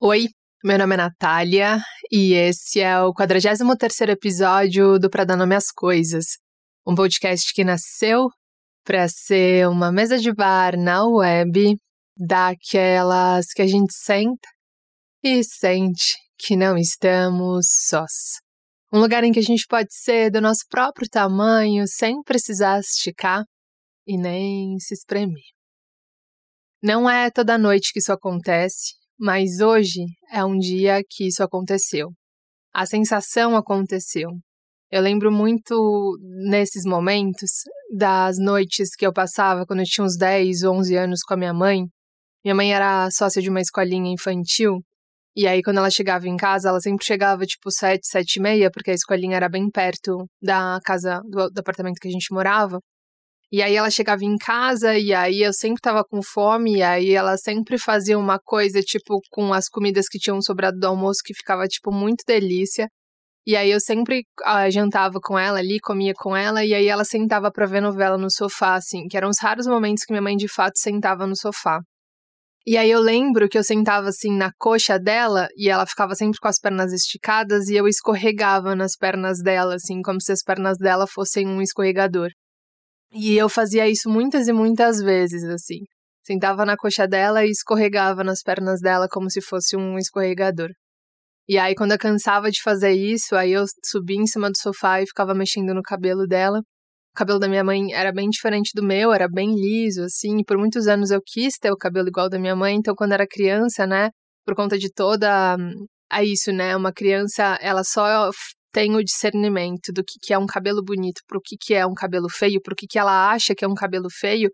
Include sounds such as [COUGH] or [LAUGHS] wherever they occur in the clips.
Oi, meu nome é Natália e esse é o 43º episódio do Pra Dar Nome às Coisas, um podcast que nasceu para ser uma mesa de bar na web, daquelas que a gente senta e sente que não estamos sós. Um lugar em que a gente pode ser do nosso próprio tamanho sem precisar esticar e nem se espremer. Não é toda noite que isso acontece, mas hoje é um dia que isso aconteceu. A sensação aconteceu. Eu lembro muito nesses momentos das noites que eu passava quando eu tinha uns 10, 11 anos com a minha mãe. Minha mãe era sócia de uma escolinha infantil. E aí, quando ela chegava em casa, ela sempre chegava tipo 7, 7 e meia, porque a escolinha era bem perto da casa, do, do apartamento que a gente morava. E aí ela chegava em casa e aí eu sempre tava com fome e aí ela sempre fazia uma coisa tipo com as comidas que tinham sobrado do almoço que ficava tipo muito delícia. E aí eu sempre uh, jantava com ela ali, comia com ela e aí ela sentava para ver novela no sofá assim, que eram os raros momentos que minha mãe de fato sentava no sofá. E aí eu lembro que eu sentava assim na coxa dela e ela ficava sempre com as pernas esticadas e eu escorregava nas pernas dela assim, como se as pernas dela fossem um escorregador. E eu fazia isso muitas e muitas vezes, assim. Sentava na coxa dela e escorregava nas pernas dela como se fosse um escorregador. E aí, quando eu cansava de fazer isso, aí eu subia em cima do sofá e ficava mexendo no cabelo dela. O cabelo da minha mãe era bem diferente do meu, era bem liso, assim. E por muitos anos eu quis ter o cabelo igual da minha mãe. Então, quando era criança, né, por conta de toda a isso, né? Uma criança, ela só tem o discernimento do que, que é um cabelo bonito, pro que, que é um cabelo feio, pro que, que ela acha que é um cabelo feio,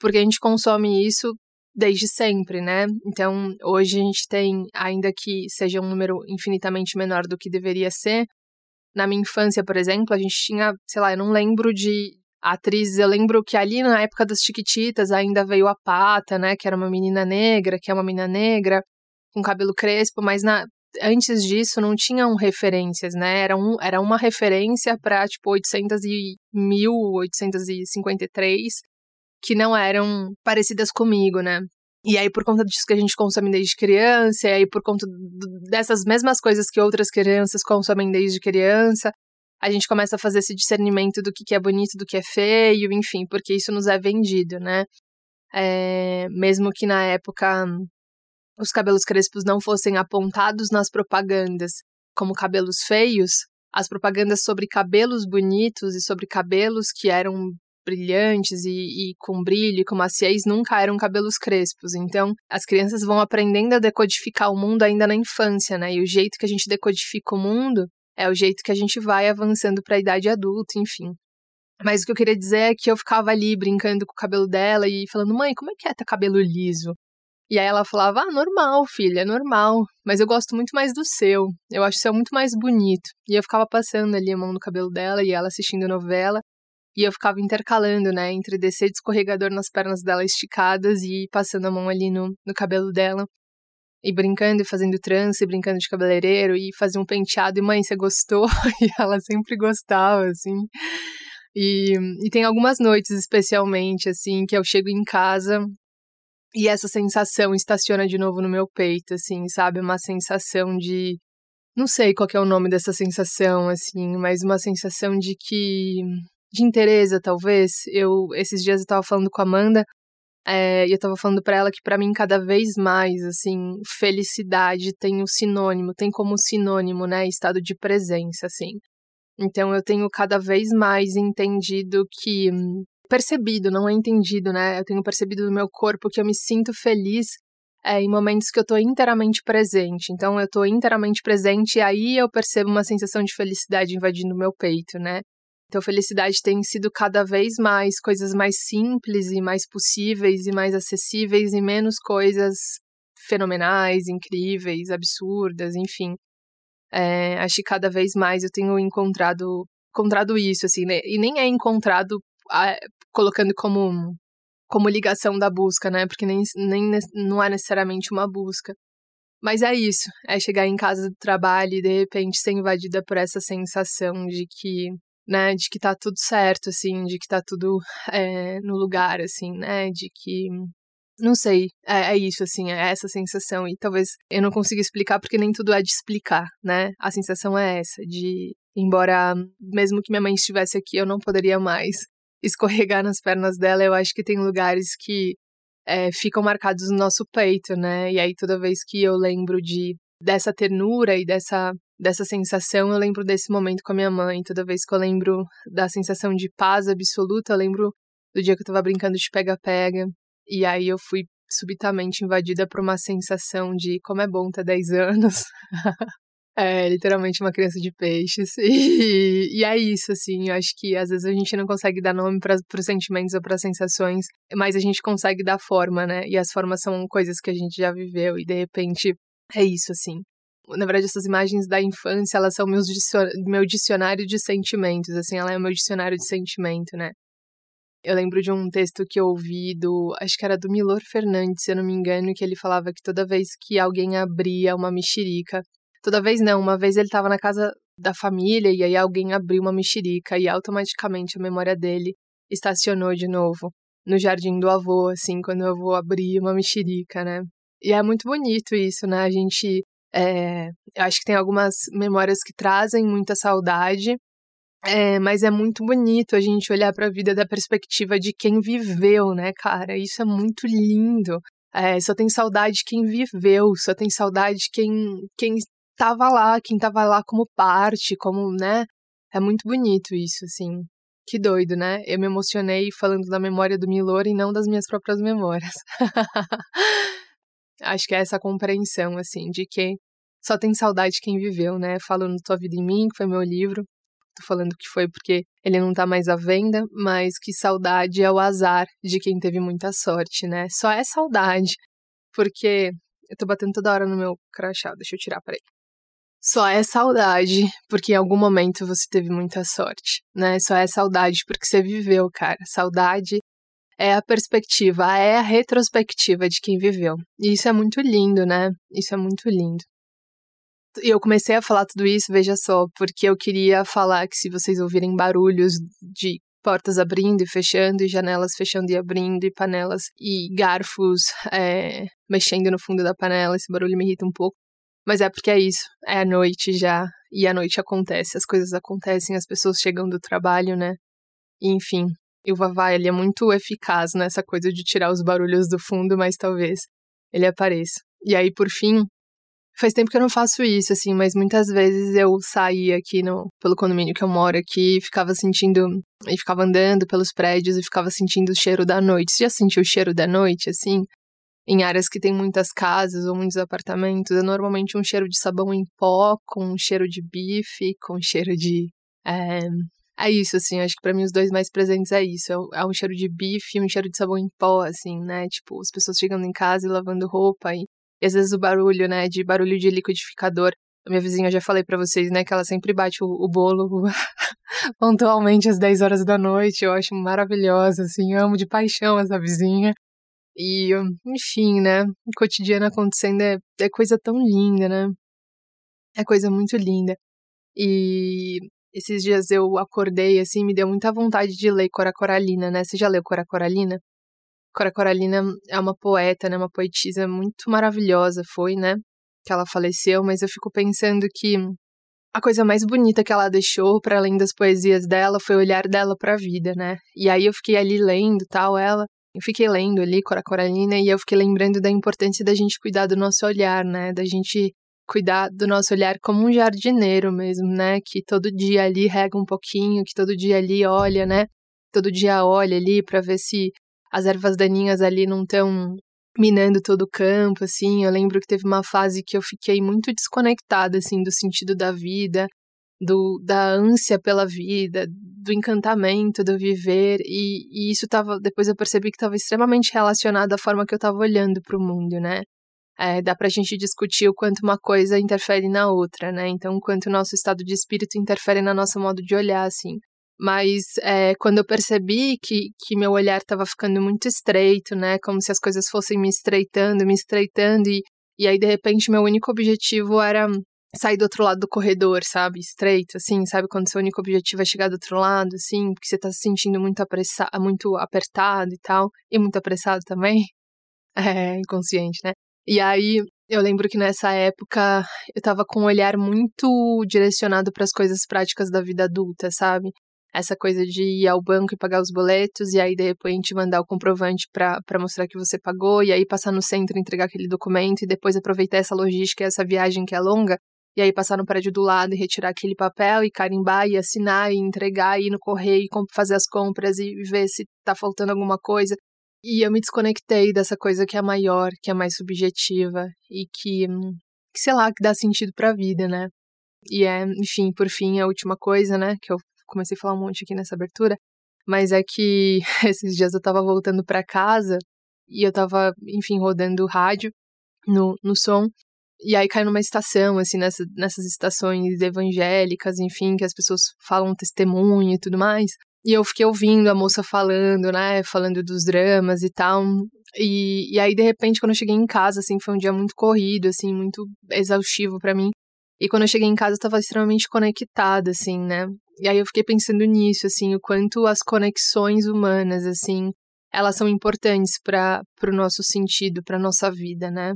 porque a gente consome isso desde sempre, né? Então, hoje a gente tem, ainda que seja um número infinitamente menor do que deveria ser, na minha infância, por exemplo, a gente tinha, sei lá, eu não lembro de atrizes, eu lembro que ali na época das Chiquititas ainda veio a Pata, né, que era uma menina negra, que é uma menina negra, com cabelo crespo, mas na, antes disso não tinham referências, né? Era, um, era uma referência para tipo 800 e 1853 que não eram parecidas comigo, né? E aí, por conta disso que a gente consome desde criança, e aí por conta dessas mesmas coisas que outras crianças consomem desde criança, a gente começa a fazer esse discernimento do que é bonito, do que é feio, enfim, porque isso nos é vendido, né? É, mesmo que na época os cabelos crespos não fossem apontados nas propagandas como cabelos feios, as propagandas sobre cabelos bonitos e sobre cabelos que eram brilhantes e, e, com brilho, com maciez, nunca eram cabelos crespos. Então, as crianças vão aprendendo a decodificar o mundo ainda na infância, né? E o jeito que a gente decodifica o mundo é o jeito que a gente vai avançando para a idade adulta, enfim. Mas o que eu queria dizer é que eu ficava ali brincando com o cabelo dela e falando: mãe, como é que é ter cabelo liso? E aí ela falava: Ah, normal, filha, é normal. Mas eu gosto muito mais do seu. Eu acho o seu muito mais bonito. E eu ficava passando ali a mão no cabelo dela e ela assistindo novela. E eu ficava intercalando, né, entre descer de escorregador nas pernas dela esticadas e passando a mão ali no, no cabelo dela. E brincando e fazendo trança e brincando de cabeleireiro e fazia um penteado. E mãe, você gostou? [LAUGHS] e ela sempre gostava, assim. E, e tem algumas noites, especialmente, assim, que eu chego em casa e essa sensação estaciona de novo no meu peito, assim, sabe? Uma sensação de. Não sei qual é o nome dessa sensação, assim, mas uma sensação de que. de interesse, talvez. Eu, esses dias eu tava falando com a Amanda é, e eu tava falando para ela que para mim cada vez mais, assim, felicidade tem o sinônimo, tem como sinônimo, né, estado de presença, assim. Então eu tenho cada vez mais entendido que percebido, não é entendido, né? Eu tenho percebido no meu corpo que eu me sinto feliz é, em momentos que eu estou inteiramente presente. Então, eu estou inteiramente presente e aí eu percebo uma sensação de felicidade invadindo o meu peito, né? Então, felicidade tem sido cada vez mais coisas mais simples e mais possíveis e mais acessíveis e menos coisas fenomenais, incríveis, absurdas, enfim. É, acho que cada vez mais eu tenho encontrado encontrado isso, assim, né? E nem é encontrado colocando como, como ligação da busca, né? Porque nem, nem não é necessariamente uma busca. Mas é isso, é chegar em casa do trabalho e de repente ser invadida por essa sensação de que, né, de que tá tudo certo, assim, de que tá tudo é, no lugar, assim, né, de que Não sei, é, é, isso, assim, é essa sensação. E talvez eu não consiga explicar porque nem tudo é de explicar, né? A sensação é essa, de, embora mesmo que minha mãe estivesse aqui, eu não poderia mais escorregar nas pernas dela. Eu acho que tem lugares que é, ficam marcados no nosso peito, né? E aí toda vez que eu lembro de dessa ternura e dessa dessa sensação, eu lembro desse momento com a minha mãe. Toda vez que eu lembro da sensação de paz absoluta, eu lembro do dia que eu tava brincando de pega-pega. E aí eu fui subitamente invadida por uma sensação de como é bom ter 10 anos. [LAUGHS] é literalmente uma criança de peixes. [LAUGHS] E, e é isso, assim. Eu acho que às vezes a gente não consegue dar nome para os sentimentos ou para sensações, mas a gente consegue dar forma, né? E as formas são coisas que a gente já viveu. E de repente é isso, assim. Na verdade, essas imagens da infância, elas são meus meu dicionário de sentimentos, assim, ela é o meu dicionário de sentimento, né? Eu lembro de um texto que eu ouvi do, acho que era do Milor Fernandes, se eu não me engano, que ele falava que toda vez que alguém abria uma mexerica, toda vez não, uma vez ele estava na casa da família e aí alguém abriu uma mexerica e automaticamente a memória dele estacionou de novo no jardim do avô, assim, quando o avô abria uma mexerica, né? E é muito bonito isso, né? A gente. É, acho que tem algumas memórias que trazem muita saudade, é, mas é muito bonito a gente olhar para a vida da perspectiva de quem viveu, né, cara? Isso é muito lindo. É, só tem saudade quem viveu, só tem saudade quem quem estava lá, quem estava lá como parte, como, né? É muito bonito isso, assim. Que doido, né? Eu me emocionei falando da memória do Milor e não das minhas próprias memórias. [LAUGHS] Acho que é essa compreensão, assim, de que só tem saudade quem viveu, né? Falando Tua Vida em Mim, que foi meu livro, tô falando que foi porque ele não tá mais à venda, mas que saudade é o azar de quem teve muita sorte, né? Só é saudade, porque eu tô batendo toda hora no meu crachá, deixa eu tirar, peraí. Só é saudade porque em algum momento você teve muita sorte, né? Só é saudade porque você viveu, cara. Saudade é a perspectiva, é a retrospectiva de quem viveu. E isso é muito lindo, né? Isso é muito lindo. E eu comecei a falar tudo isso, veja só, porque eu queria falar que se vocês ouvirem barulhos de portas abrindo e fechando, e janelas fechando e abrindo, e panelas e garfos é, mexendo no fundo da panela, esse barulho me irrita um pouco. Mas é porque é isso, é a noite já, e a noite acontece, as coisas acontecem, as pessoas chegam do trabalho, né? E, enfim, e o Vavá, ele é muito eficaz nessa coisa de tirar os barulhos do fundo, mas talvez ele apareça. E aí, por fim, Faz tempo que eu não faço isso, assim, mas muitas vezes eu saía aqui no, pelo condomínio que eu moro aqui, ficava sentindo, e ficava andando pelos prédios e ficava sentindo o cheiro da noite. Você já sentiu o cheiro da noite, assim? Em áreas que tem muitas casas ou muitos apartamentos, é normalmente um cheiro de sabão em pó, com um cheiro de bife, com um cheiro de. É, é isso, assim, acho que para mim os dois mais presentes é isso. É, é um cheiro de bife e um cheiro de sabão em pó, assim, né? Tipo, as pessoas chegando em casa e lavando roupa e e às vezes o barulho, né, de barulho de liquidificador. A minha vizinha, eu já falei para vocês, né, que ela sempre bate o, o bolo [LAUGHS] pontualmente às 10 horas da noite. Eu acho maravilhosa, assim, amo de paixão essa vizinha. E, enfim, né, o cotidiano acontecendo é, é coisa tão linda, né? É coisa muito linda. E esses dias eu acordei, assim, me deu muita vontade de ler Cora Coralina, né? Você já leu Cora Coralina? Cora Coralina é uma poeta, né, uma poetisa muito maravilhosa, foi, né, que ela faleceu, mas eu fico pensando que a coisa mais bonita que ela deixou, para além das poesias dela, foi o olhar dela para a vida, né? E aí eu fiquei ali lendo, tal, ela, eu fiquei lendo ali Cora Coralina e eu fiquei lembrando da importância da gente cuidar do nosso olhar, né? Da gente cuidar do nosso olhar como um jardineiro mesmo, né? Que todo dia ali rega um pouquinho, que todo dia ali olha, né? Todo dia olha ali para ver se as ervas daninhas ali não estão minando todo o campo, assim. Eu lembro que teve uma fase que eu fiquei muito desconectada, assim, do sentido da vida, do, da ânsia pela vida, do encantamento do viver, e, e isso tava, depois eu percebi que estava extremamente relacionado à forma que eu estava olhando para o mundo, né? É, dá pra gente discutir o quanto uma coisa interfere na outra, né? Então, o quanto o nosso estado de espírito interfere no nosso modo de olhar, assim. Mas é, quando eu percebi que, que meu olhar estava ficando muito estreito, né? Como se as coisas fossem me estreitando, me estreitando, e, e aí de repente meu único objetivo era sair do outro lado do corredor, sabe? Estreito, assim, sabe? Quando seu único objetivo é chegar do outro lado, assim, porque você tá se sentindo muito, apressa muito apertado e tal, e muito apressado também. [LAUGHS] é, inconsciente, né? E aí eu lembro que nessa época eu tava com um olhar muito direcionado para as coisas práticas da vida adulta, sabe? Essa coisa de ir ao banco e pagar os boletos, e aí de repente mandar o comprovante para mostrar que você pagou, e aí passar no centro e entregar aquele documento, e depois aproveitar essa logística, essa viagem que é longa, e aí passar no prédio do lado e retirar aquele papel, e carimbar, e assinar, e entregar, e ir no correio, e fazer as compras, e ver se tá faltando alguma coisa. E eu me desconectei dessa coisa que é maior, que é mais subjetiva e que, que sei lá, que dá sentido para a vida, né? E é, enfim, por fim, a última coisa, né, que eu comecei a falar um monte aqui nessa abertura, mas é que [LAUGHS] esses dias eu tava voltando para casa e eu tava, enfim, rodando rádio no, no som, e aí cai numa estação, assim, nessa, nessas estações evangélicas, enfim, que as pessoas falam testemunho e tudo mais. E eu fiquei ouvindo a moça falando, né? Falando dos dramas e tal. E, e aí, de repente, quando eu cheguei em casa, assim, foi um dia muito corrido, assim, muito exaustivo para mim. E quando eu cheguei em casa, eu tava extremamente conectada, assim, né? E aí eu fiquei pensando nisso, assim, o quanto as conexões humanas, assim, elas são importantes para o nosso sentido, para nossa vida, né?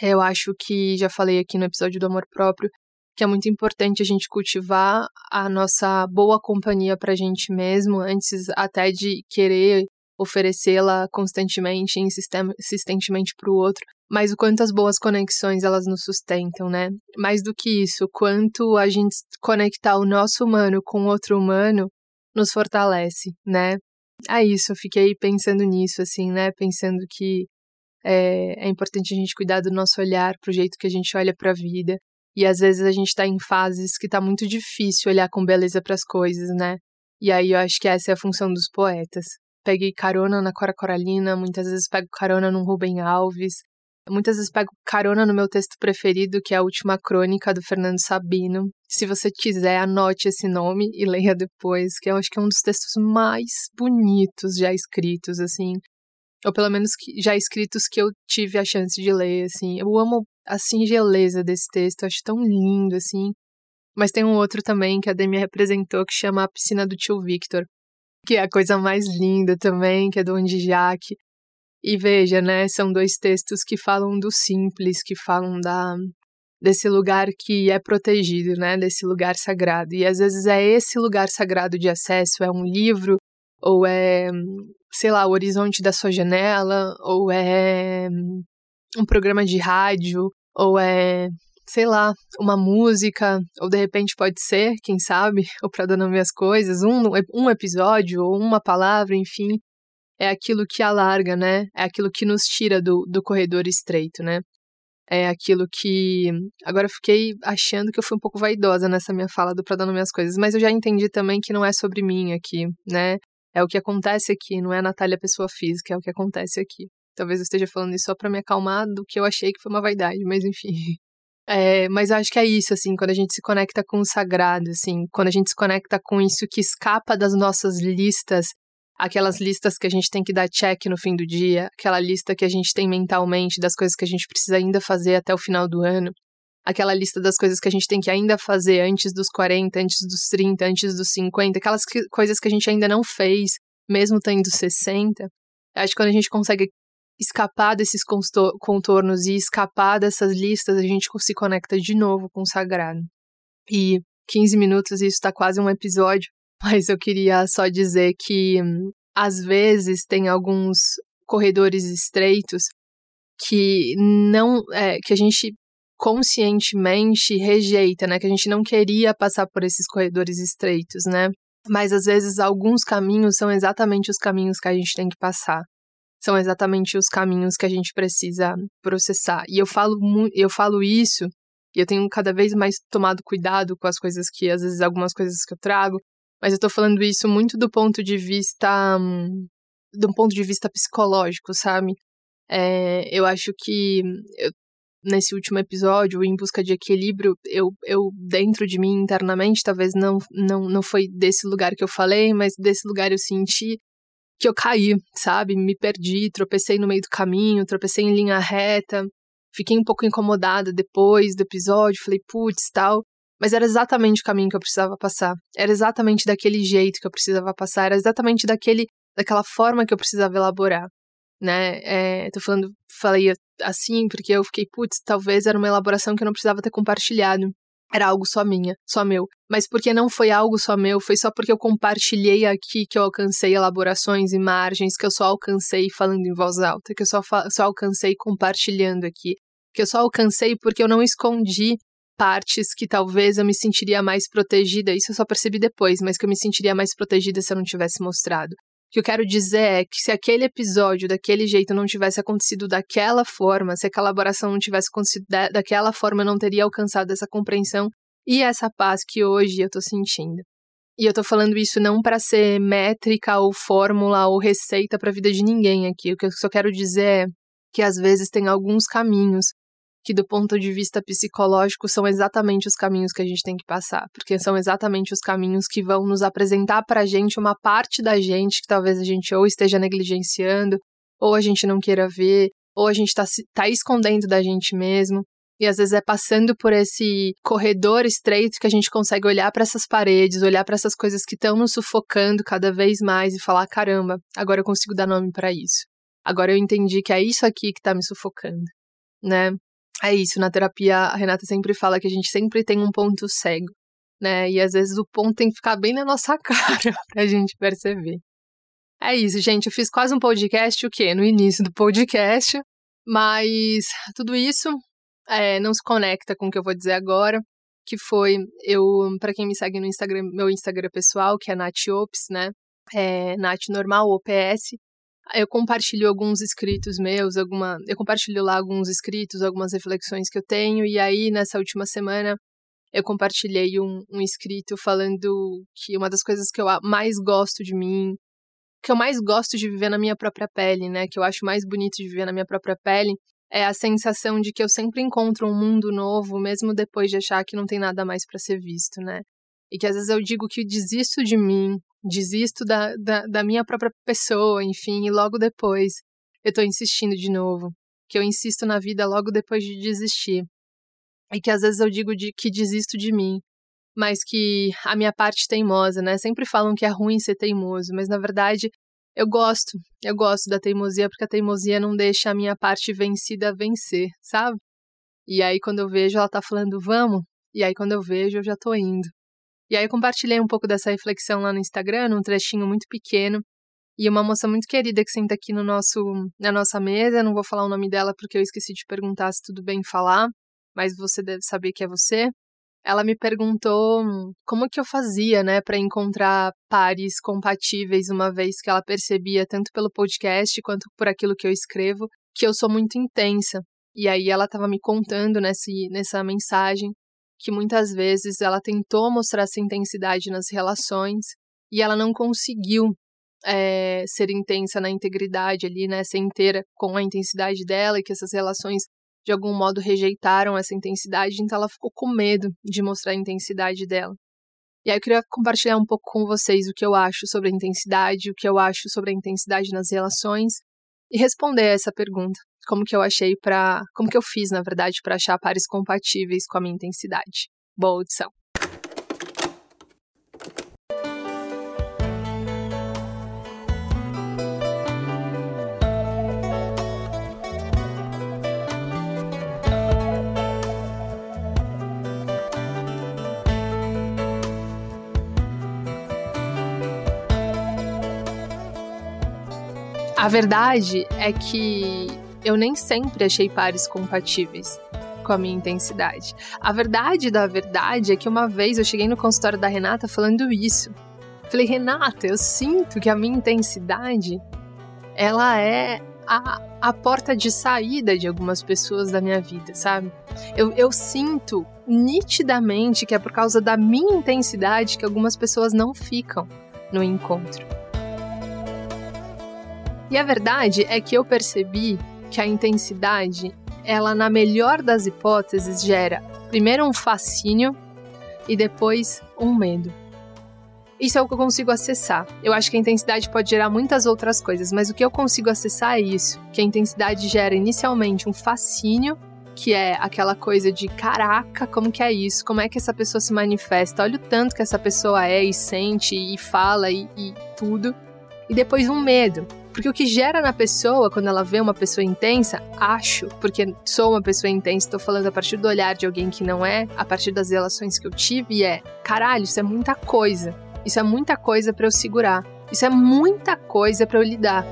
Eu acho que já falei aqui no episódio do amor próprio que é muito importante a gente cultivar a nossa boa companhia para a gente mesmo, antes até de querer oferecê-la constantemente, insistentemente para o outro, mas o quanto as boas conexões elas nos sustentam, né? Mais do que isso, o quanto a gente conectar o nosso humano com outro humano nos fortalece, né? É isso, eu fiquei pensando nisso, assim, né? Pensando que é, é importante a gente cuidar do nosso olhar, pro jeito que a gente olha para a vida, e às vezes a gente está em fases que tá muito difícil olhar com beleza para as coisas, né? E aí eu acho que essa é a função dos poetas. Peguei carona na Cora Coralina, muitas vezes pego carona no Rubem Alves, muitas vezes pego carona no meu texto preferido, que é a última crônica do Fernando Sabino. Se você quiser, anote esse nome e leia depois, que eu acho que é um dos textos mais bonitos já escritos, assim ou pelo menos já escritos que eu tive a chance de ler, assim. Eu amo a singeleza desse texto, acho tão lindo, assim. Mas tem um outro também que a Demi representou que chama A Piscina do Tio Victor, que é a coisa mais linda também, que é do Andy Jack. E veja, né, são dois textos que falam do simples, que falam da desse lugar que é protegido, né, desse lugar sagrado. E às vezes é esse lugar sagrado de acesso, é um livro ou é, sei lá, o horizonte da sua janela, ou é um programa de rádio, ou é, sei lá, uma música, ou de repente pode ser, quem sabe, [LAUGHS] ou para dar nome às coisas, um, um episódio, ou uma palavra, enfim, é aquilo que alarga, né? É aquilo que nos tira do, do corredor estreito, né? É aquilo que. Agora eu fiquei achando que eu fui um pouco vaidosa nessa minha fala do pra dar nome às coisas, mas eu já entendi também que não é sobre mim aqui, né? É o que acontece aqui, não é a Natália pessoa física, é o que acontece aqui. Talvez eu esteja falando isso só para me acalmar do que eu achei que foi uma vaidade, mas enfim. [LAUGHS] É, mas acho que é isso, assim, quando a gente se conecta com o sagrado, assim, quando a gente se conecta com isso que escapa das nossas listas, aquelas listas que a gente tem que dar check no fim do dia, aquela lista que a gente tem mentalmente das coisas que a gente precisa ainda fazer até o final do ano, aquela lista das coisas que a gente tem que ainda fazer antes dos 40, antes dos 30, antes dos 50, aquelas que, coisas que a gente ainda não fez, mesmo tendo 60. Acho que quando a gente consegue escapar desses contornos e escapar dessas listas, a gente se conecta de novo com o sagrado. E 15 minutos, isso está quase um episódio, [LAUGHS] mas eu queria só dizer que às vezes tem alguns corredores estreitos que não é, que a gente conscientemente rejeita, né? Que a gente não queria passar por esses corredores estreitos, né? Mas às vezes alguns caminhos são exatamente os caminhos que a gente tem que passar. São exatamente os caminhos que a gente precisa processar. E eu falo, eu falo isso e eu tenho cada vez mais tomado cuidado com as coisas que, às vezes, algumas coisas que eu trago, mas eu tô falando isso muito do ponto de vista. do ponto de vista psicológico, sabe? É, eu acho que eu nesse último episódio, em busca de equilíbrio, eu, eu dentro de mim internamente, talvez não, não, não foi desse lugar que eu falei, mas desse lugar eu senti que eu caí, sabe? Me perdi, tropecei no meio do caminho, tropecei em linha reta, fiquei um pouco incomodada depois do episódio, falei, putz, tal. Mas era exatamente o caminho que eu precisava passar. Era exatamente daquele jeito que eu precisava passar, era exatamente daquele, daquela forma que eu precisava elaborar né? É, tô falando, falei assim porque eu fiquei, putz, talvez era uma elaboração que eu não precisava ter compartilhado. Era algo só minha, só meu. Mas porque não foi algo só meu, foi só porque eu compartilhei aqui que eu alcancei elaborações e margens, que eu só alcancei falando em voz alta, que eu só, só alcancei compartilhando aqui, que eu só alcancei porque eu não escondi partes que talvez eu me sentiria mais protegida. Isso eu só percebi depois, mas que eu me sentiria mais protegida se eu não tivesse mostrado. Que eu quero dizer é que se aquele episódio daquele jeito não tivesse acontecido daquela forma, se a colaboração não tivesse acontecido da, daquela forma, eu não teria alcançado essa compreensão e essa paz que hoje eu tô sentindo. E eu tô falando isso não para ser métrica ou fórmula ou receita para a vida de ninguém aqui. O que eu só quero dizer é que às vezes tem alguns caminhos que do ponto de vista psicológico são exatamente os caminhos que a gente tem que passar, porque são exatamente os caminhos que vão nos apresentar para a gente uma parte da gente que talvez a gente ou esteja negligenciando, ou a gente não queira ver, ou a gente está tá escondendo da gente mesmo. E às vezes é passando por esse corredor estreito que a gente consegue olhar para essas paredes, olhar para essas coisas que estão nos sufocando cada vez mais e falar: caramba, agora eu consigo dar nome para isso. Agora eu entendi que é isso aqui que está me sufocando, né? É isso, na terapia a Renata sempre fala que a gente sempre tem um ponto cego, né? E às vezes o ponto tem que ficar bem na nossa [LAUGHS] cara pra gente perceber. É isso, gente. Eu fiz quase um podcast, o quê? No início do podcast. Mas tudo isso é, não se conecta com o que eu vou dizer agora. Que foi, eu, para quem me segue no Instagram, meu Instagram pessoal, que é NatOps, né? É Nat Normal, OPS. Eu compartilho alguns escritos meus, alguma, eu compartilho lá alguns escritos, algumas reflexões que eu tenho, e aí nessa última semana eu compartilhei um, um escrito falando que uma das coisas que eu mais gosto de mim, que eu mais gosto de viver na minha própria pele, né, que eu acho mais bonito de viver na minha própria pele, é a sensação de que eu sempre encontro um mundo novo, mesmo depois de achar que não tem nada mais para ser visto, né? E que às vezes eu digo que desisto de mim, desisto da, da, da minha própria pessoa, enfim, e logo depois eu tô insistindo de novo. Que eu insisto na vida logo depois de desistir. E que às vezes eu digo de, que desisto de mim, mas que a minha parte teimosa, né? Sempre falam que é ruim ser teimoso, mas na verdade eu gosto, eu gosto da teimosia porque a teimosia não deixa a minha parte vencida vencer, sabe? E aí quando eu vejo ela tá falando vamos, e aí quando eu vejo eu já tô indo. E aí eu compartilhei um pouco dessa reflexão lá no Instagram, num trechinho muito pequeno. E uma moça muito querida que senta aqui no nosso, na nossa mesa, não vou falar o nome dela porque eu esqueci de perguntar se tudo bem falar, mas você deve saber que é você. Ela me perguntou como que eu fazia, né, para encontrar pares compatíveis, uma vez que ela percebia tanto pelo podcast quanto por aquilo que eu escrevo, que eu sou muito intensa. E aí ela estava me contando nesse, nessa mensagem que muitas vezes ela tentou mostrar essa intensidade nas relações e ela não conseguiu é, ser intensa na integridade ali, né, ser inteira com a intensidade dela e que essas relações de algum modo rejeitaram essa intensidade, então ela ficou com medo de mostrar a intensidade dela. E aí eu queria compartilhar um pouco com vocês o que eu acho sobre a intensidade, o que eu acho sobre a intensidade nas relações e responder essa pergunta como que eu achei para, como que eu fiz, na verdade, para achar pares compatíveis com a minha intensidade. Boa audição. A verdade é que eu nem sempre achei pares compatíveis com a minha intensidade. A verdade da verdade é que uma vez eu cheguei no consultório da Renata falando isso. Falei, Renata, eu sinto que a minha intensidade ela é a, a porta de saída de algumas pessoas da minha vida, sabe? Eu, eu sinto nitidamente que é por causa da minha intensidade que algumas pessoas não ficam no encontro. E a verdade é que eu percebi que a intensidade, ela na melhor das hipóteses gera primeiro um fascínio e depois um medo. Isso é o que eu consigo acessar. Eu acho que a intensidade pode gerar muitas outras coisas, mas o que eu consigo acessar é isso, que a intensidade gera inicialmente um fascínio, que é aquela coisa de caraca, como que é isso? Como é que essa pessoa se manifesta? Olha o tanto que essa pessoa é e sente e fala e, e tudo. E depois um medo, Porque o que gera na pessoa, quando ela vê uma pessoa intensa, acho, porque sou uma pessoa intensa, estou falando a partir do olhar de alguém que não é, a partir das relações que eu tive, é: caralho, isso é muita coisa. Isso é muita coisa para eu segurar. Isso é muita coisa para eu lidar.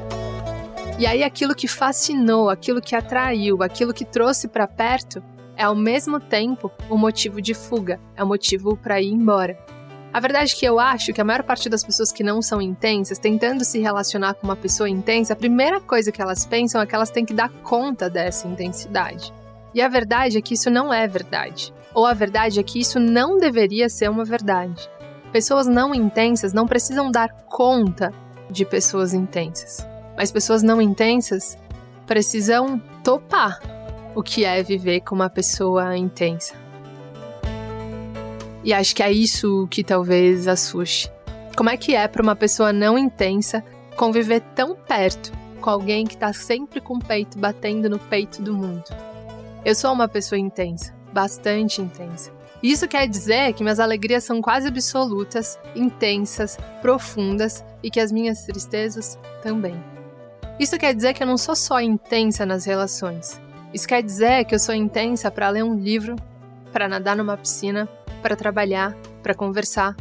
E aí aquilo que fascinou, aquilo que atraiu, aquilo que trouxe para perto, é ao mesmo tempo o motivo de fuga, é o motivo para ir embora. A verdade é que eu acho que a maior parte das pessoas que não são intensas, tentando se relacionar com uma pessoa intensa, a primeira coisa que elas pensam é que elas têm que dar conta dessa intensidade. E a verdade é que isso não é verdade. Ou a verdade é que isso não deveria ser uma verdade. Pessoas não intensas não precisam dar conta de pessoas intensas. Mas pessoas não intensas precisam topar o que é viver com uma pessoa intensa. E acho que é isso que talvez assuste. Como é que é para uma pessoa não intensa conviver tão perto com alguém que está sempre com o peito batendo no peito do mundo? Eu sou uma pessoa intensa, bastante intensa. Isso quer dizer que minhas alegrias são quase absolutas, intensas, profundas e que as minhas tristezas também. Isso quer dizer que eu não sou só intensa nas relações. Isso quer dizer que eu sou intensa para ler um livro, para nadar numa piscina, para trabalhar, para conversar.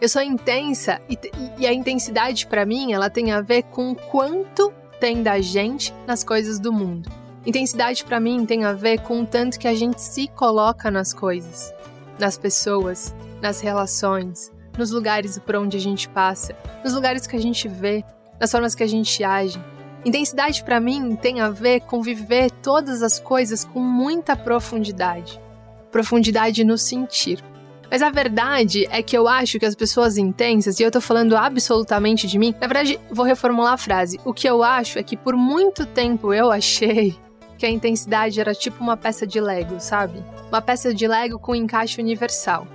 Eu sou intensa e, e a intensidade para mim ela tem a ver com quanto tem da gente nas coisas do mundo. Intensidade para mim tem a ver com o tanto que a gente se coloca nas coisas, nas pessoas, nas relações, nos lugares por onde a gente passa, nos lugares que a gente vê, nas formas que a gente age. Intensidade para mim tem a ver com viver todas as coisas com muita profundidade. Profundidade no sentir. Mas a verdade é que eu acho que as pessoas intensas, e eu tô falando absolutamente de mim, na verdade, vou reformular a frase. O que eu acho é que por muito tempo eu achei que a intensidade era tipo uma peça de Lego, sabe? Uma peça de Lego com encaixe universal.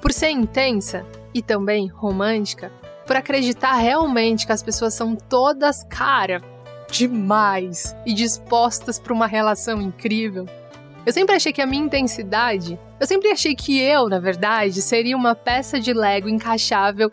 Por ser intensa e também romântica, por acreditar realmente que as pessoas são todas cara demais e dispostas para uma relação incrível, eu sempre achei que a minha intensidade, eu sempre achei que eu, na verdade, seria uma peça de Lego encaixável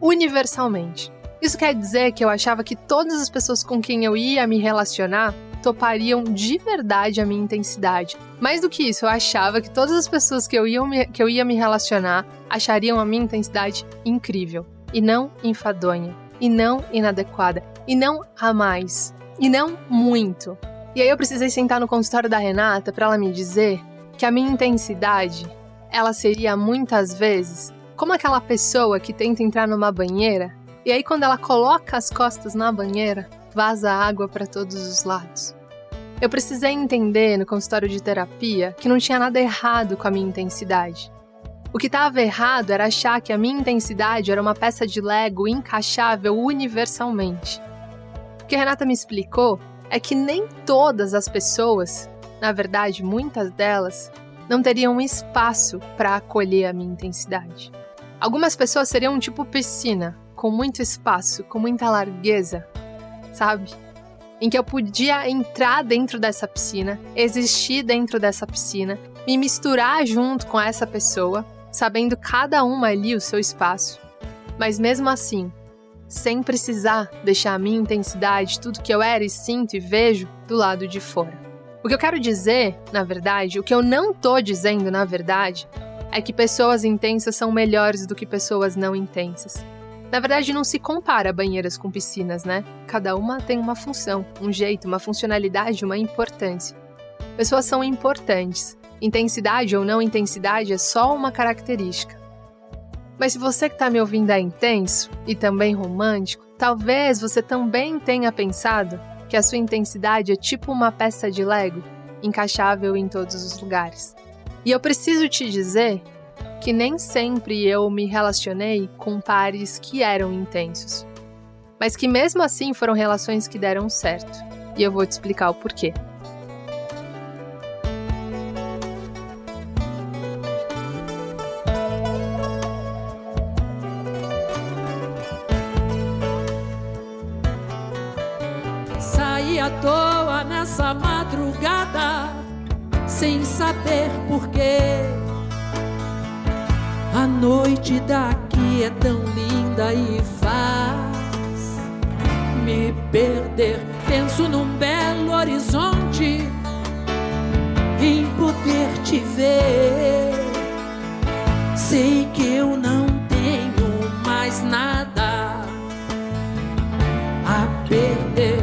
universalmente. Isso quer dizer que eu achava que todas as pessoas com quem eu ia me relacionar topariam de verdade a minha intensidade. Mais do que isso, eu achava que todas as pessoas que eu ia me, que eu ia me relacionar achariam a minha intensidade incrível, e não enfadonha, e não inadequada, e não a mais, e não muito. E aí eu precisei sentar no consultório da Renata para ela me dizer que a minha intensidade, ela seria muitas vezes como aquela pessoa que tenta entrar numa banheira e aí quando ela coloca as costas na banheira, vaza água para todos os lados. Eu precisei entender no consultório de terapia que não tinha nada errado com a minha intensidade. O que estava errado era achar que a minha intensidade era uma peça de Lego encaixável universalmente. O que a Renata me explicou é que nem todas as pessoas, na verdade, muitas delas, não teriam espaço para acolher a minha intensidade. Algumas pessoas seriam tipo piscina, com muito espaço, com muita largueza, sabe? Em que eu podia entrar dentro dessa piscina, existir dentro dessa piscina, me misturar junto com essa pessoa, sabendo cada uma ali o seu espaço. Mas mesmo assim, sem precisar deixar a minha intensidade, tudo que eu era e sinto e vejo, do lado de fora. O que eu quero dizer, na verdade, o que eu não tô dizendo, na verdade, é que pessoas intensas são melhores do que pessoas não intensas. Na verdade, não se compara banheiras com piscinas, né? Cada uma tem uma função, um jeito, uma funcionalidade, uma importância. Pessoas são importantes. Intensidade ou não intensidade é só uma característica. Mas se você que está me ouvindo é intenso e também romântico, talvez você também tenha pensado que a sua intensidade é tipo uma peça de Lego, encaixável em todos os lugares. E eu preciso te dizer que nem sempre eu me relacionei com pares que eram intensos, mas que mesmo assim foram relações que deram certo. E eu vou te explicar o porquê. Sem saber porquê. A noite daqui é tão linda e faz me perder. Penso num belo horizonte, em poder te ver. Sei que eu não tenho mais nada a perder.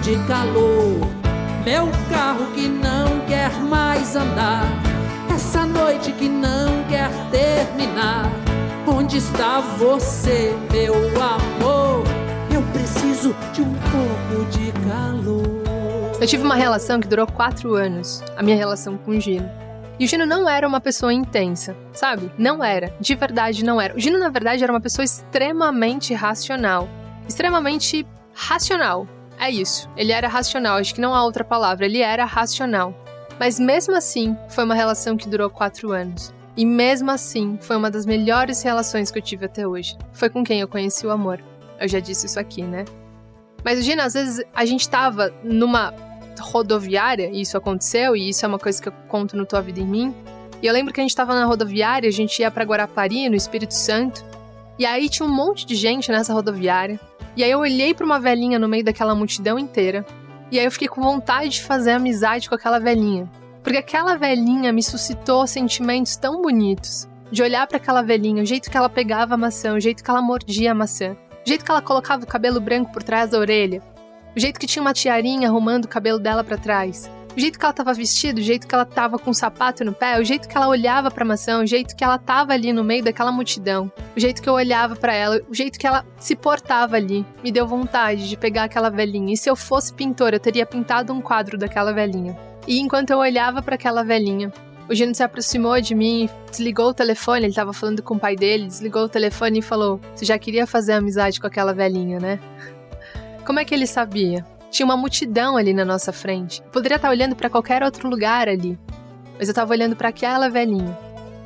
De calor. Meu carro que não quer mais andar, essa noite que não quer terminar. Onde está você, meu amor? Eu preciso de um pouco de calor. Eu tive uma relação que durou quatro anos, a minha relação com o Gino. E o Gino não era uma pessoa intensa, sabe? Não era. De verdade, não era. O Gino, na verdade, era uma pessoa extremamente racional. Extremamente racional. É isso. Ele era racional. Acho que não há outra palavra. Ele era racional. Mas mesmo assim, foi uma relação que durou quatro anos. E mesmo assim, foi uma das melhores relações que eu tive até hoje. Foi com quem eu conheci o amor. Eu já disse isso aqui, né? Mas, Gina, às vezes a gente tava numa rodoviária, e isso aconteceu, e isso é uma coisa que eu conto no Tua Vida em Mim. E eu lembro que a gente tava na rodoviária, a gente ia para Guarapari, no Espírito Santo, e aí tinha um monte de gente nessa rodoviária. E aí eu olhei para uma velhinha no meio daquela multidão inteira, e aí eu fiquei com vontade de fazer amizade com aquela velhinha. Porque aquela velhinha me suscitou sentimentos tão bonitos. De olhar para aquela velhinha, o jeito que ela pegava a maçã, o jeito que ela mordia a maçã, o jeito que ela colocava o cabelo branco por trás da orelha, o jeito que tinha uma tiarinha arrumando o cabelo dela para trás, o jeito que ela tava vestida, o jeito que ela tava com um sapato no pé, o jeito que ela olhava para a maçã, o jeito que ela tava ali no meio daquela multidão, o jeito que eu olhava para ela, o jeito que ela se portava ali, me deu vontade de pegar aquela velhinha. E se eu fosse pintora, eu teria pintado um quadro daquela velhinha. E enquanto eu olhava para aquela velhinha, o Gino se aproximou de mim, desligou o telefone, ele estava falando com o pai dele, desligou o telefone e falou: Você já queria fazer amizade com aquela velhinha, né? [LAUGHS] Como é que ele sabia? Tinha uma multidão ali na nossa frente. poderia estar olhando para qualquer outro lugar ali, mas eu estava olhando para aquela velhinha.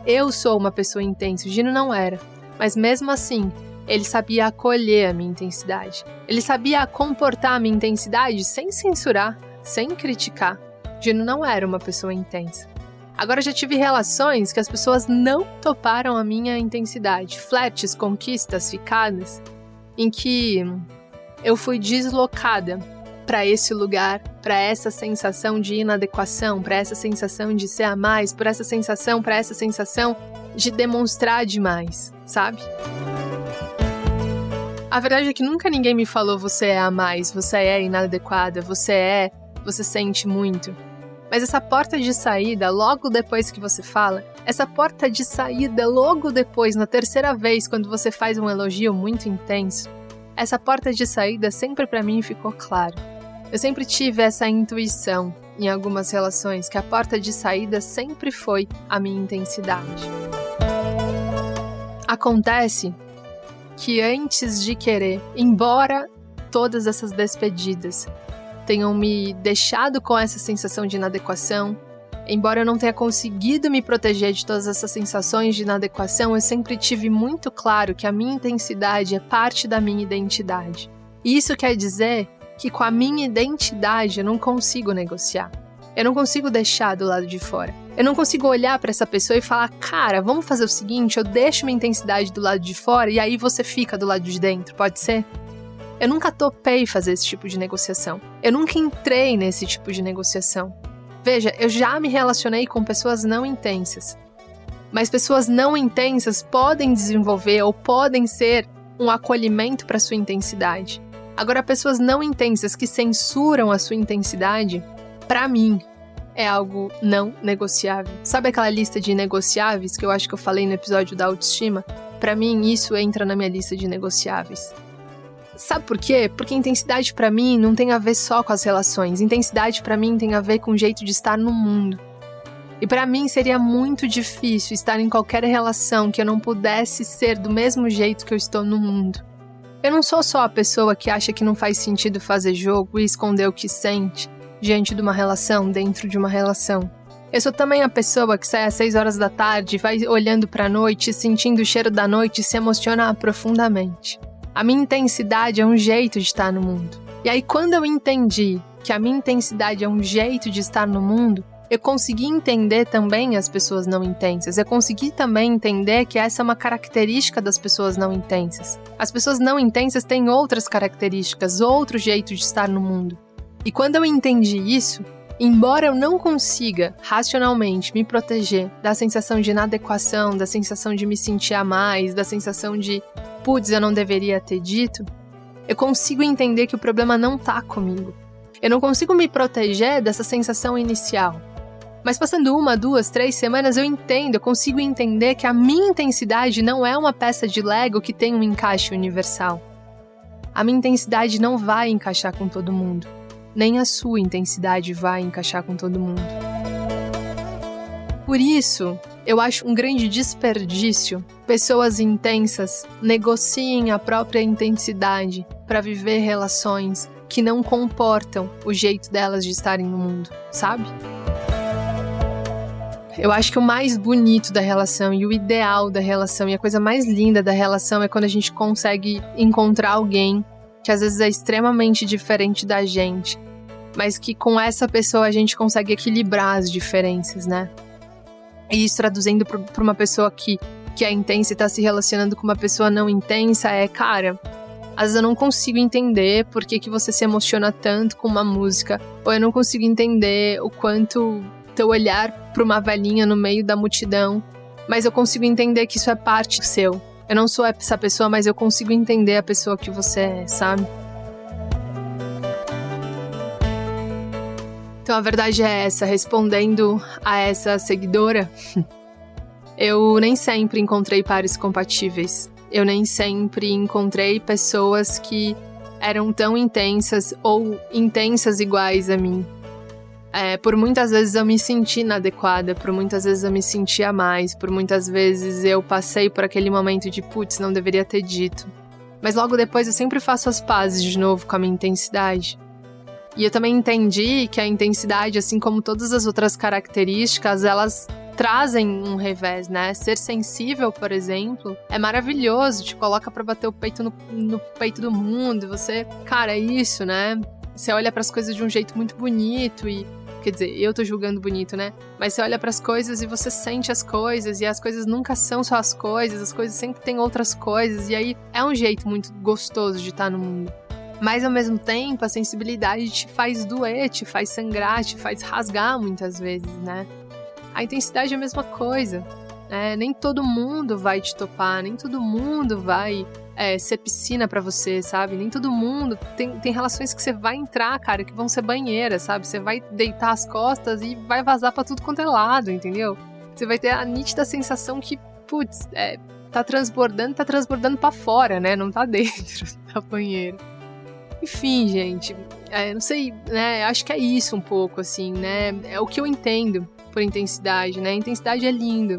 Eu sou uma pessoa intensa, o Gino não era, mas mesmo assim, ele sabia acolher a minha intensidade. Ele sabia comportar a minha intensidade sem censurar, sem criticar. Gino não era uma pessoa intensa. Agora já tive relações que as pessoas não toparam a minha intensidade, flertes, conquistas, ficadas, em que eu fui deslocada para esse lugar, para essa sensação de inadequação, para essa sensação de ser a mais, por essa sensação, para essa sensação de demonstrar demais, sabe? A verdade é que nunca ninguém me falou você é a mais, você é inadequada, você é, você sente muito. Mas essa porta de saída, logo depois que você fala, essa porta de saída, logo depois, na terceira vez, quando você faz um elogio muito intenso, essa porta de saída sempre para mim ficou claro. Eu sempre tive essa intuição em algumas relações que a porta de saída sempre foi a minha intensidade. Acontece que antes de querer, embora todas essas despedidas tenham me deixado com essa sensação de inadequação. Embora eu não tenha conseguido me proteger de todas essas sensações de inadequação, eu sempre tive muito claro que a minha intensidade é parte da minha identidade. E isso quer dizer que com a minha identidade eu não consigo negociar. Eu não consigo deixar do lado de fora. Eu não consigo olhar para essa pessoa e falar: "Cara, vamos fazer o seguinte, eu deixo minha intensidade do lado de fora e aí você fica do lado de dentro". Pode ser? Eu nunca topei fazer esse tipo de negociação. Eu nunca entrei nesse tipo de negociação. Veja, eu já me relacionei com pessoas não intensas. Mas pessoas não intensas podem desenvolver ou podem ser um acolhimento para sua intensidade. Agora, pessoas não intensas que censuram a sua intensidade, para mim, é algo não negociável. Sabe aquela lista de negociáveis que eu acho que eu falei no episódio da autoestima? Para mim, isso entra na minha lista de negociáveis. Sabe por quê? Porque intensidade para mim não tem a ver só com as relações. Intensidade para mim tem a ver com o jeito de estar no mundo. E para mim seria muito difícil estar em qualquer relação que eu não pudesse ser do mesmo jeito que eu estou no mundo. Eu não sou só a pessoa que acha que não faz sentido fazer jogo e esconder o que sente diante de uma relação, dentro de uma relação. Eu sou também a pessoa que sai às 6 horas da tarde, vai olhando para a noite, sentindo o cheiro da noite e se emociona profundamente. A minha intensidade é um jeito de estar no mundo. E aí, quando eu entendi que a minha intensidade é um jeito de estar no mundo, eu consegui entender também as pessoas não intensas. Eu consegui também entender que essa é uma característica das pessoas não intensas. As pessoas não intensas têm outras características, outro jeito de estar no mundo. E quando eu entendi isso, embora eu não consiga racionalmente me proteger da sensação de inadequação, da sensação de me sentir a mais, da sensação de putz, eu não deveria ter dito, eu consigo entender que o problema não tá comigo. Eu não consigo me proteger dessa sensação inicial. Mas passando uma, duas, três semanas, eu entendo, eu consigo entender que a minha intensidade não é uma peça de Lego que tem um encaixe universal. A minha intensidade não vai encaixar com todo mundo. Nem a sua intensidade vai encaixar com todo mundo. Por isso, eu acho um grande desperdício pessoas intensas negociem a própria intensidade para viver relações que não comportam o jeito delas de estarem no mundo, sabe? Eu acho que o mais bonito da relação e o ideal da relação e a coisa mais linda da relação é quando a gente consegue encontrar alguém que às vezes é extremamente diferente da gente, mas que com essa pessoa a gente consegue equilibrar as diferenças, né? E isso traduzindo para uma pessoa que, que é intensa e tá se relacionando com uma pessoa não intensa é, cara, às vezes eu não consigo entender por que, que você se emociona tanto com uma música, ou eu não consigo entender o quanto teu olhar para uma velhinha no meio da multidão, mas eu consigo entender que isso é parte seu. Eu não sou essa pessoa, mas eu consigo entender a pessoa que você é, sabe? Então a verdade é essa, respondendo a essa seguidora, [LAUGHS] eu nem sempre encontrei pares compatíveis. Eu nem sempre encontrei pessoas que eram tão intensas ou intensas iguais a mim. É, por muitas vezes eu me senti inadequada, por muitas vezes eu me senti a mais, por muitas vezes eu passei por aquele momento de putz, não deveria ter dito. Mas logo depois eu sempre faço as pazes de novo com a minha intensidade. E eu também entendi que a intensidade, assim como todas as outras características, elas trazem um revés, né? Ser sensível, por exemplo, é maravilhoso, te coloca para bater o peito no, no peito do mundo. Você, cara, é isso, né? Você olha para as coisas de um jeito muito bonito e Quer dizer, eu tô julgando bonito, né? Mas você olha para as coisas e você sente as coisas, e as coisas nunca são só as coisas, as coisas sempre têm outras coisas, e aí é um jeito muito gostoso de estar no mundo. Mas ao mesmo tempo, a sensibilidade te faz doer, te faz sangrar, te faz rasgar muitas vezes, né? A intensidade é a mesma coisa. Né? Nem todo mundo vai te topar, nem todo mundo vai é, ser piscina para você, sabe? Nem todo mundo. Tem, tem relações que você vai entrar, cara, que vão ser banheira, sabe? Você vai deitar as costas e vai vazar para tudo quanto é lado, entendeu? Você vai ter a nítida sensação que, putz, é, tá transbordando, tá transbordando para fora, né? Não tá [LAUGHS] dentro da banheira. Enfim, gente, é, não sei, né? Acho que é isso um pouco, assim, né? É o que eu entendo por intensidade, né? Intensidade é lindo.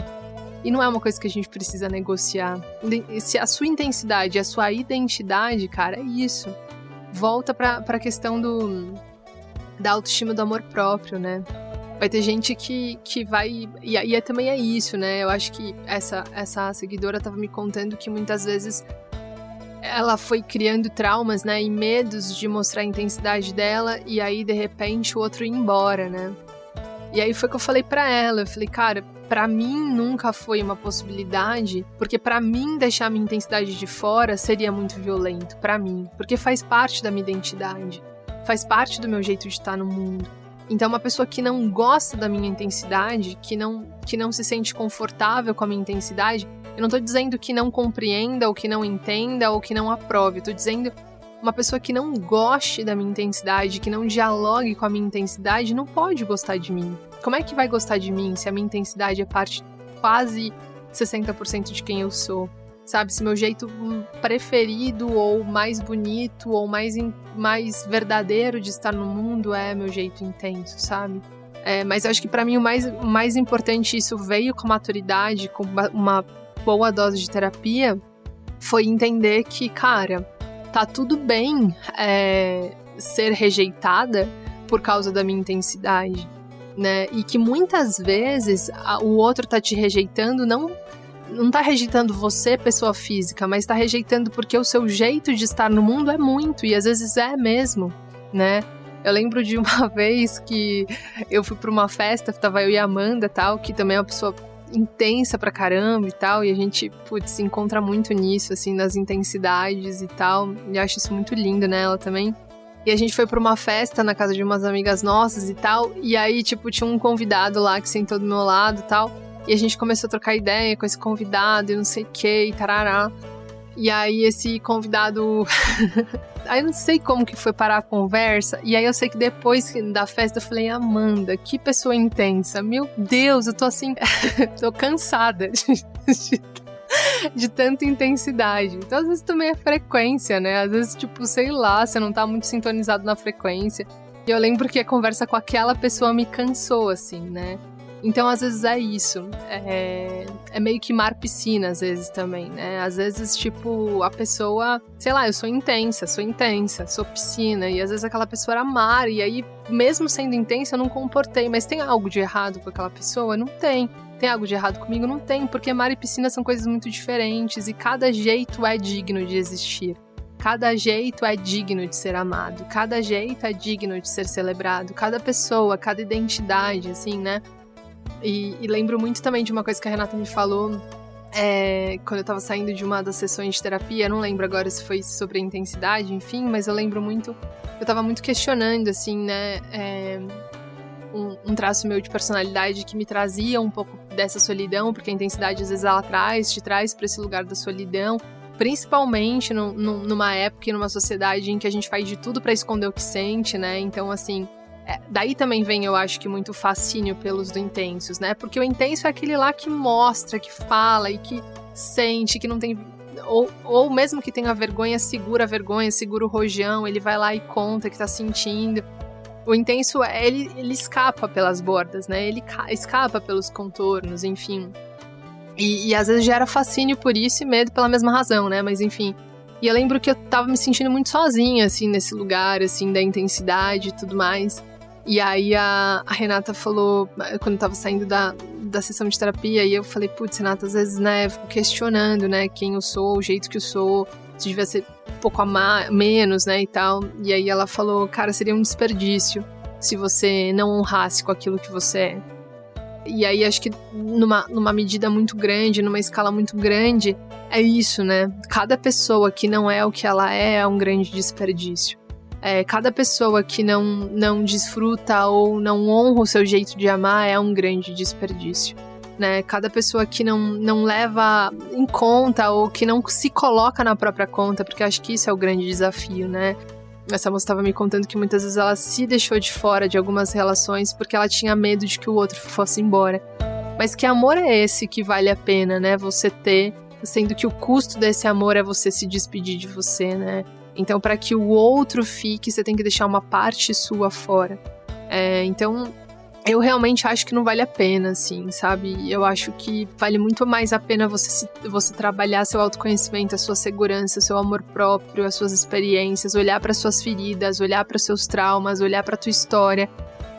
E não é uma coisa que a gente precisa negociar. Se a sua intensidade, a sua identidade, cara, é isso. Volta pra, pra questão do, da autoestima do amor próprio, né? Vai ter gente que, que vai. E, e é, também é isso, né? Eu acho que essa, essa seguidora tava me contando que muitas vezes ela foi criando traumas, né? E medos de mostrar a intensidade dela, e aí de repente o outro ia embora, né? E aí foi que eu falei para ela, eu falei, cara, para mim nunca foi uma possibilidade, porque para mim deixar minha intensidade de fora seria muito violento para mim, porque faz parte da minha identidade, faz parte do meu jeito de estar no mundo. Então, uma pessoa que não gosta da minha intensidade, que não, que não se sente confortável com a minha intensidade, eu não tô dizendo que não compreenda, ou que não entenda, ou que não aprove. Eu tô dizendo uma pessoa que não goste da minha intensidade, que não dialogue com a minha intensidade, não pode gostar de mim. Como é que vai gostar de mim se a minha intensidade é parte quase 60% de quem eu sou? Sabe, se meu jeito preferido ou mais bonito ou mais, mais verdadeiro de estar no mundo é meu jeito intenso, sabe? É, mas acho que para mim o mais, mais importante, isso veio com maturidade, com uma boa dose de terapia, foi entender que, cara, tá tudo bem é, ser rejeitada por causa da minha intensidade, né? E que muitas vezes a, o outro tá te rejeitando não não tá rejeitando você, pessoa física, mas tá rejeitando porque o seu jeito de estar no mundo é muito e às vezes é mesmo, né? Eu lembro de uma [LAUGHS] vez que eu fui para uma festa, tava eu e a Amanda, tal, que também é uma pessoa intensa pra caramba e tal, e a gente, putz, se encontra muito nisso, assim, nas intensidades e tal, e acho isso muito lindo nela também. E a gente foi pra uma festa na casa de umas amigas nossas e tal, e aí, tipo, tinha um convidado lá que sentou do meu lado e tal, e a gente começou a trocar ideia com esse convidado e não sei o que, e tarará. E aí esse convidado. [LAUGHS] aí eu não sei como que foi parar a conversa. E aí eu sei que depois da festa eu falei, Amanda, que pessoa intensa. Meu Deus, eu tô assim. [LAUGHS] tô cansada de, [LAUGHS] de, tanta intensidade. Então, às vezes também é frequência, né? Às vezes, tipo, sei lá, você não tá muito sintonizado na frequência. E eu lembro que a conversa com aquela pessoa me cansou, assim, né? Então, às vezes é isso. É, é meio que mar-piscina, às vezes também, né? Às vezes, tipo, a pessoa, sei lá, eu sou intensa, sou intensa, sou piscina, e às vezes aquela pessoa era mar, e aí, mesmo sendo intensa, eu não comportei. Mas tem algo de errado com aquela pessoa? Não tem. Tem algo de errado comigo? Não tem, porque mar e piscina são coisas muito diferentes e cada jeito é digno de existir. Cada jeito é digno de ser amado, cada jeito é digno de ser celebrado, cada pessoa, cada identidade, assim, né? E, e, lembro muito também de uma coisa que a Renata me falou é, quando eu tava saindo de uma das sessões de terapia. não lembro agora se foi sobre a intensidade, enfim, mas eu lembro muito. Eu tava muito questionando, assim, né? É, um, um, traço meu de personalidade que me trazia um pouco dessa solidão, porque a intensidade às vezes ela traz, te traz para esse lugar da solidão. Principalmente no, no, numa época e numa sociedade em que a gente faz de tudo para esconder o que sente, né? Então, assim, é, daí também vem, eu acho que, muito fascínio pelos do intensos, né? Porque o intenso é aquele lá que mostra, que fala e que sente, que não tem. Ou, ou mesmo que tenha vergonha, segura a vergonha, segura o rojão, ele vai lá e conta que tá sentindo. O intenso, é, ele, ele escapa pelas bordas, né? Ele escapa pelos contornos, enfim. E, e às vezes gera fascínio por isso e medo pela mesma razão, né? Mas enfim. E eu lembro que eu tava me sentindo muito sozinha, assim, nesse lugar, assim, da intensidade e tudo mais. E aí a, a, Renata falou, quando eu tava saindo da, da sessão de terapia, e eu falei, putz, Renata, às vezes, né, eu fico questionando, né, quem eu sou, o jeito que eu sou, se devia ser um pouco a menos, né, e tal. E aí ela falou, cara, seria um desperdício se você não honrasse com aquilo que você é. E aí acho que numa, numa medida muito grande, numa escala muito grande, é isso, né? Cada pessoa que não é o que ela é é um grande desperdício. É, cada pessoa que não, não desfruta ou não honra o seu jeito de amar é um grande desperdício. Né? Cada pessoa que não, não leva em conta ou que não se coloca na própria conta, porque acho que isso é o grande desafio, né? Essa moça estava me contando que muitas vezes ela se deixou de fora de algumas relações porque ela tinha medo de que o outro fosse embora. Mas que amor é esse que vale a pena, né? Você ter, sendo que o custo desse amor é você se despedir de você, né? Então, para que o outro fique, você tem que deixar uma parte sua fora. É, então, eu realmente acho que não vale a pena, assim, sabe? Eu acho que vale muito mais a pena você, se, você trabalhar seu autoconhecimento, a sua segurança, seu amor próprio, as suas experiências, olhar para suas feridas, olhar para seus traumas, olhar para tua história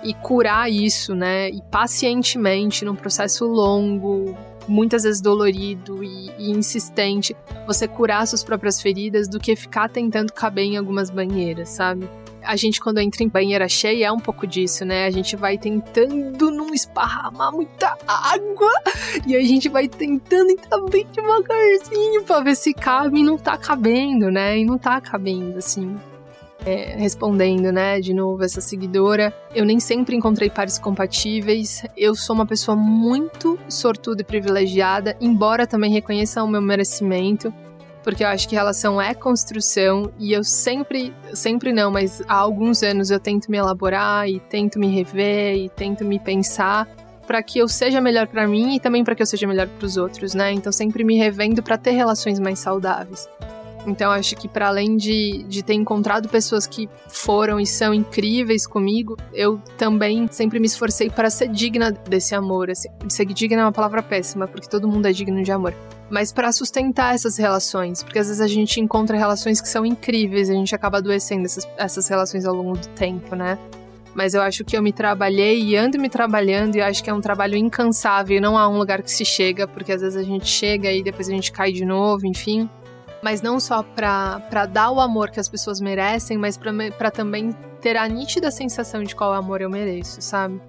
e curar isso, né? E pacientemente, num processo longo, muitas vezes dolorido e, e, insistente, você curar suas próprias feridas do que ficar tentando caber em algumas banheiras, sabe? A gente, quando entra em banheira cheia, é um pouco disso, né? A gente vai tentando não esparramar muita água e a gente vai tentando entrar bem devagarzinho pra ver se cabe e não tá cabendo, né? E não tá cabendo, assim é, respondendo, né, de novo, essa seguidora, eu nem sempre encontrei pares compatíveis. Eu sou uma pessoa muito sortuda e privilegiada, embora também reconheça o meu merecimento, porque eu acho que relação é construção e eu sempre, sempre não, mas há alguns anos eu tento me elaborar e tento me rever e tento me pensar para que eu seja melhor para mim e também para que eu seja melhor para os outros, né? Então sempre me revendo para ter relações mais saudáveis. Então acho que para além de, de ter encontrado pessoas que foram e são incríveis comigo, eu também sempre me esforcei para ser digna desse amor. Assim. Ser digna é uma palavra péssima, porque todo mundo é digno de amor. Mas para sustentar essas relações, porque às vezes a gente encontra relações que são incríveis e a gente acaba adoecendo essas, essas relações ao longo do tempo, né? Mas eu acho que eu me trabalhei e ando me trabalhando e acho que é um trabalho incansável. Não há um lugar que se chega, porque às vezes a gente chega e depois a gente cai de novo, enfim mas não só para dar o amor que as pessoas merecem, mas para também ter a nítida sensação de qual amor eu mereço, sabe?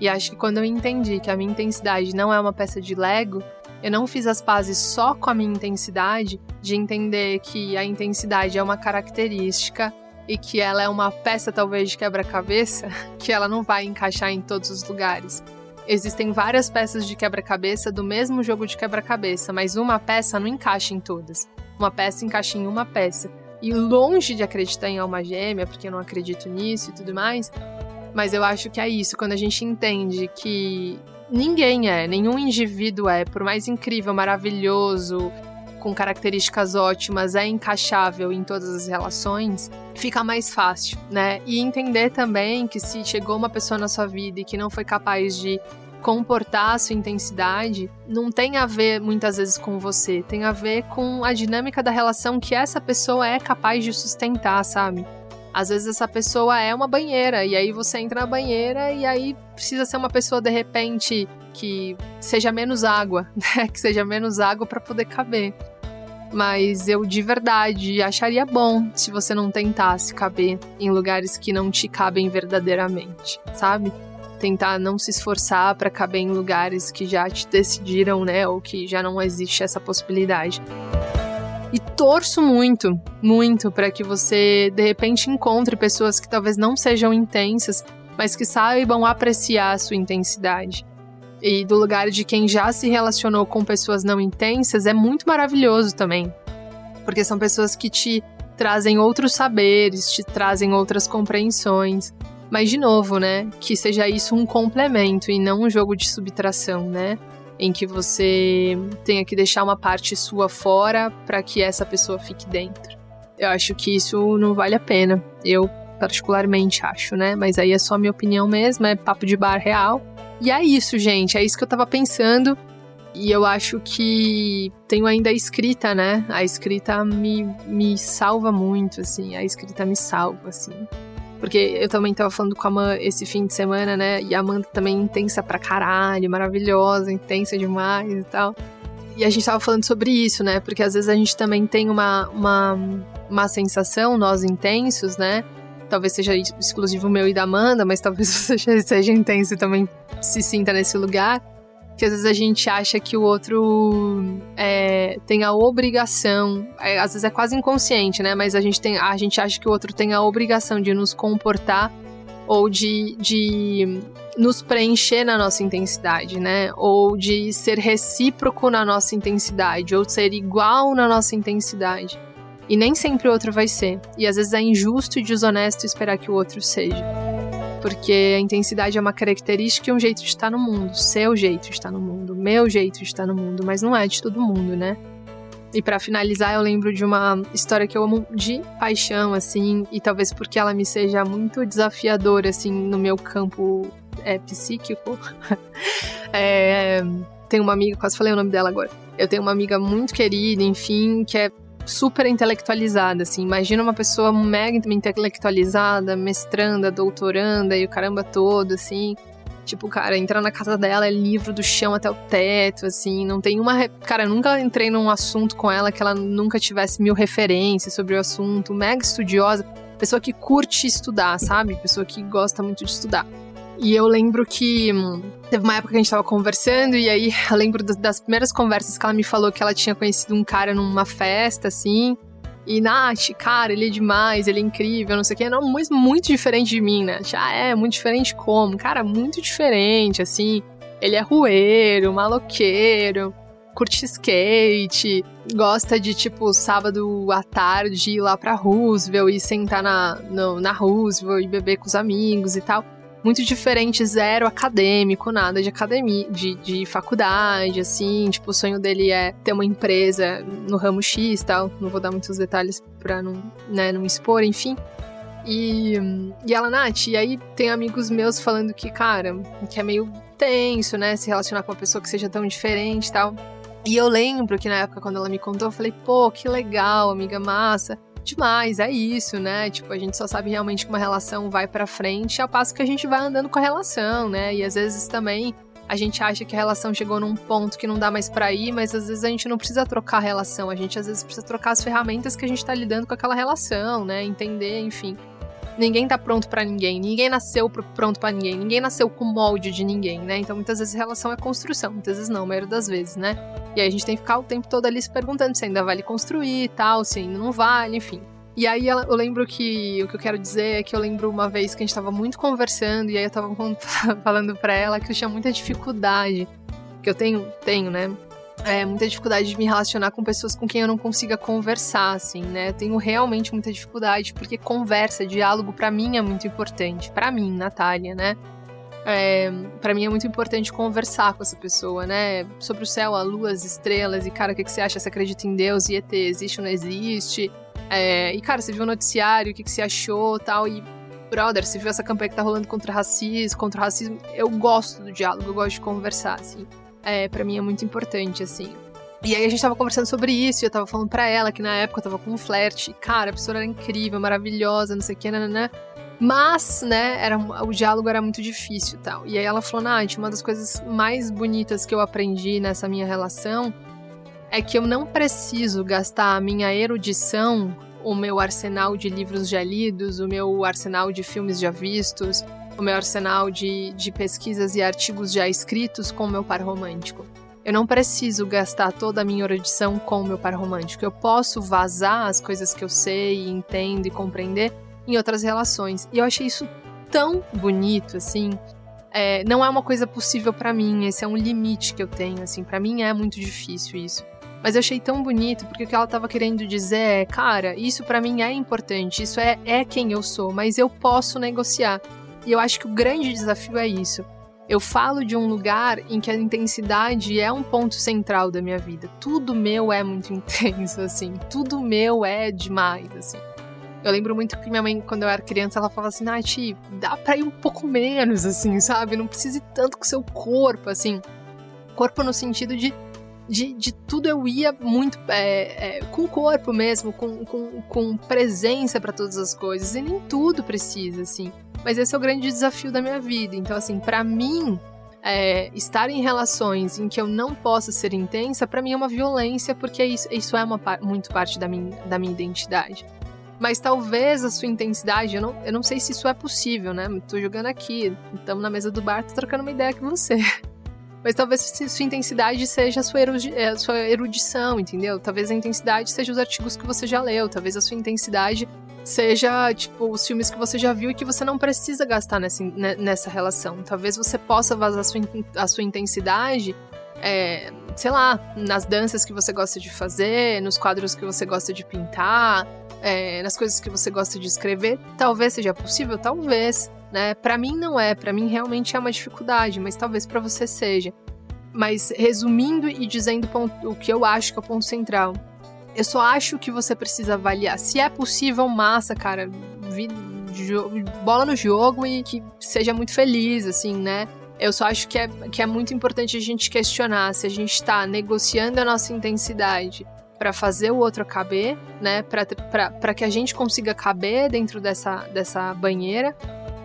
E acho que quando eu entendi que a minha intensidade não é uma peça de Lego, eu não fiz as pazes só com a minha intensidade, de entender que a intensidade é uma característica e que ela é uma peça talvez de quebra-cabeça, [LAUGHS] que ela não vai encaixar em todos os lugares. Existem várias peças de quebra-cabeça do mesmo jogo de quebra-cabeça, mas uma peça não encaixa em todas. Uma peça encaixa em uma peça. E longe de acreditar em alma gêmea, porque eu não acredito nisso e tudo mais, mas eu acho que é isso, quando a gente entende que ninguém é, nenhum indivíduo é, por mais incrível, maravilhoso, com características ótimas, é encaixável em todas as relações, fica mais fácil, né? E entender também que se chegou uma pessoa na sua vida e que não foi capaz de comportar a sua intensidade, não tem a ver muitas vezes com você, tem a ver com a dinâmica da relação que essa pessoa é capaz de sustentar, sabe? Às vezes essa pessoa é uma banheira e aí você entra na banheira e aí precisa ser uma pessoa de repente que seja menos água, [LAUGHS] né? Que seja menos água para poder caber. Mas eu de verdade acharia bom se você não tentasse caber em lugares que não te cabem verdadeiramente, sabe? Tentar não se esforçar para caber em lugares que já te decidiram, né? Ou que já não existe essa possibilidade. E torço muito, muito para que você de repente encontre pessoas que talvez não sejam intensas, mas que saibam apreciar a sua intensidade. E do lugar de quem já se relacionou com pessoas não intensas é muito maravilhoso também. Porque são pessoas que te trazem outros saberes, te trazem outras compreensões. Mas, de novo, né? Que seja isso um complemento e não um jogo de subtração, né? em que você tenha que deixar uma parte sua fora para que essa pessoa fique dentro. Eu acho que isso não vale a pena. Eu particularmente acho, né? Mas aí é só minha opinião mesmo, é papo de bar real. E é isso, gente, é isso que eu tava pensando. E eu acho que tenho ainda a escrita, né? A escrita me, me salva muito, assim. A escrita me salva, assim. Porque eu também tava falando com a Amanda esse fim de semana, né? E a Amanda também intensa pra caralho, maravilhosa, intensa demais e tal. E a gente tava falando sobre isso, né? Porque às vezes a gente também tem uma, uma, uma sensação, nós intensos, né? Talvez seja exclusivo meu e da Amanda, mas talvez [LAUGHS] você seja intenso e também se sinta nesse lugar que às vezes a gente acha que o outro é, tem a obrigação, é, às vezes é quase inconsciente, né? Mas a gente, tem, a gente acha que o outro tem a obrigação de nos comportar ou de, de nos preencher na nossa intensidade, né? Ou de ser recíproco na nossa intensidade, ou ser igual na nossa intensidade. E nem sempre o outro vai ser. E às vezes é injusto e desonesto esperar que o outro seja. Porque a intensidade é uma característica e um jeito de estar no mundo. Seu jeito de estar no mundo, meu jeito de estar no mundo, mas não é de todo mundo, né? E para finalizar, eu lembro de uma história que eu amo de paixão, assim, e talvez porque ela me seja muito desafiadora, assim, no meu campo é, psíquico. [LAUGHS] é, tenho uma amiga, quase falei o nome dela agora. Eu tenho uma amiga muito querida, enfim, que é super intelectualizada, assim. Imagina uma pessoa mega intelectualizada, mestranda, doutoranda e o caramba todo, assim. Tipo, cara, entrar na casa dela é livro do chão até o teto, assim. Não tem uma. Cara, eu nunca entrei num assunto com ela que ela nunca tivesse mil referências sobre o assunto. Mega estudiosa. Pessoa que curte estudar, sabe? Pessoa que gosta muito de estudar. E eu lembro que hum, teve uma época que a gente tava conversando, e aí eu lembro das primeiras conversas que ela me falou que ela tinha conhecido um cara numa festa, assim. E Nath, cara, ele é demais, ele é incrível, não sei o que. Não, muito, muito diferente de mim, né? Já é, muito diferente como? Cara, muito diferente, assim. Ele é rueiro, maloqueiro, curte skate, gosta de, tipo, sábado à tarde ir lá pra Roosevelt e sentar na, no, na Roosevelt e beber com os amigos e tal muito diferente, zero acadêmico, nada de academia, de, de faculdade, assim. Tipo, o sonho dele é ter uma empresa no ramo X tal. Não vou dar muitos detalhes pra não, né, não expor, enfim. E, e ela, Nath, e aí tem amigos meus falando que, cara, que é meio tenso, né, se relacionar com uma pessoa que seja tão diferente e tal. E eu lembro que na época, quando ela me contou, eu falei, pô, que legal, amiga massa demais, é isso, né? Tipo, a gente só sabe realmente que uma relação vai para frente ao passo que a gente vai andando com a relação, né? E às vezes também a gente acha que a relação chegou num ponto que não dá mais para ir, mas às vezes a gente não precisa trocar a relação, a gente às vezes precisa trocar as ferramentas que a gente tá lidando com aquela relação, né? Entender, enfim. Ninguém tá pronto para ninguém, ninguém nasceu pronto para ninguém, ninguém nasceu com molde de ninguém, né? Então muitas vezes relação é construção, muitas vezes não, a maioria das vezes, né? E aí a gente tem que ficar o tempo todo ali se perguntando se ainda vale construir e tal, se ainda não vale, enfim. E aí eu lembro que o que eu quero dizer é que eu lembro uma vez que a gente tava muito conversando e aí eu tava [LAUGHS] falando para ela que eu tinha muita dificuldade, que eu tenho, tenho, né? É, muita dificuldade de me relacionar com pessoas com quem eu não consiga conversar, assim, né? Eu tenho realmente muita dificuldade, porque conversa, diálogo, para mim é muito importante. para mim, Natália, né? É, para mim é muito importante conversar com essa pessoa, né? Sobre o céu, a lua, as estrelas, e cara, o que, que você acha? Você acredita em Deus e ET? Existe ou não existe? É, e cara, você viu o noticiário, o que, que você achou tal? E, brother, você viu essa campanha que tá rolando contra racismo, contra racismo? Eu gosto do diálogo, eu gosto de conversar, assim. É, para mim é muito importante, assim. E aí a gente tava conversando sobre isso, e eu tava falando pra ela que na época eu tava com um flerte. Cara, a pessoa era incrível, maravilhosa, não sei o que, nananã. Mas, né, era, o diálogo era muito difícil e tal. E aí ela falou, Nath, uma das coisas mais bonitas que eu aprendi nessa minha relação é que eu não preciso gastar a minha erudição, o meu arsenal de livros já lidos, o meu arsenal de filmes já vistos, o meu arsenal de, de pesquisas e artigos já escritos com o meu par romântico. Eu não preciso gastar toda a minha erudição com o meu par romântico. Eu posso vazar as coisas que eu sei, entendo e compreender em outras relações. E eu achei isso tão bonito, assim. É, não é uma coisa possível para mim, esse é um limite que eu tenho, assim. para mim é muito difícil isso. Mas eu achei tão bonito porque o que ela tava querendo dizer é, cara, isso para mim é importante, isso é, é quem eu sou, mas eu posso negociar. E eu acho que o grande desafio é isso. Eu falo de um lugar em que a intensidade é um ponto central da minha vida. Tudo meu é muito [LAUGHS] intenso, assim. Tudo meu é demais, assim. Eu lembro muito que minha mãe, quando eu era criança, ela falava assim, Nath, dá pra ir um pouco menos, assim, sabe? Não precise tanto com seu corpo, assim. Corpo no sentido de, de, de tudo eu ia muito é, é, com o corpo mesmo, com, com, com presença para todas as coisas. E nem tudo precisa, assim. Mas esse é o grande desafio da minha vida. Então, assim, para mim, é, estar em relações em que eu não posso ser intensa, para mim é uma violência, porque isso, isso é uma, muito parte da minha, da minha identidade. Mas talvez a sua intensidade, eu não, eu não sei se isso é possível, né? Tô jogando aqui, estamos na mesa do bar, tô trocando uma ideia com você. [LAUGHS] Mas talvez sua intensidade seja a sua, a sua erudição, entendeu? Talvez a intensidade seja os artigos que você já leu, talvez a sua intensidade seja, tipo, os filmes que você já viu e que você não precisa gastar nessa, nessa relação. Talvez você possa vazar a sua, a sua intensidade, é, sei lá, nas danças que você gosta de fazer, nos quadros que você gosta de pintar, é, nas coisas que você gosta de escrever, talvez seja possível, talvez, né? Para mim não é, para mim realmente é uma dificuldade, mas talvez para você seja. Mas resumindo e dizendo o que eu acho que é o ponto central, eu só acho que você precisa avaliar se é possível, massa, cara, bola no jogo e que seja muito feliz, assim, né? Eu só acho que é, que é muito importante a gente questionar se a gente está negociando a nossa intensidade para fazer o outro caber, né? Para que a gente consiga caber dentro dessa, dessa banheira,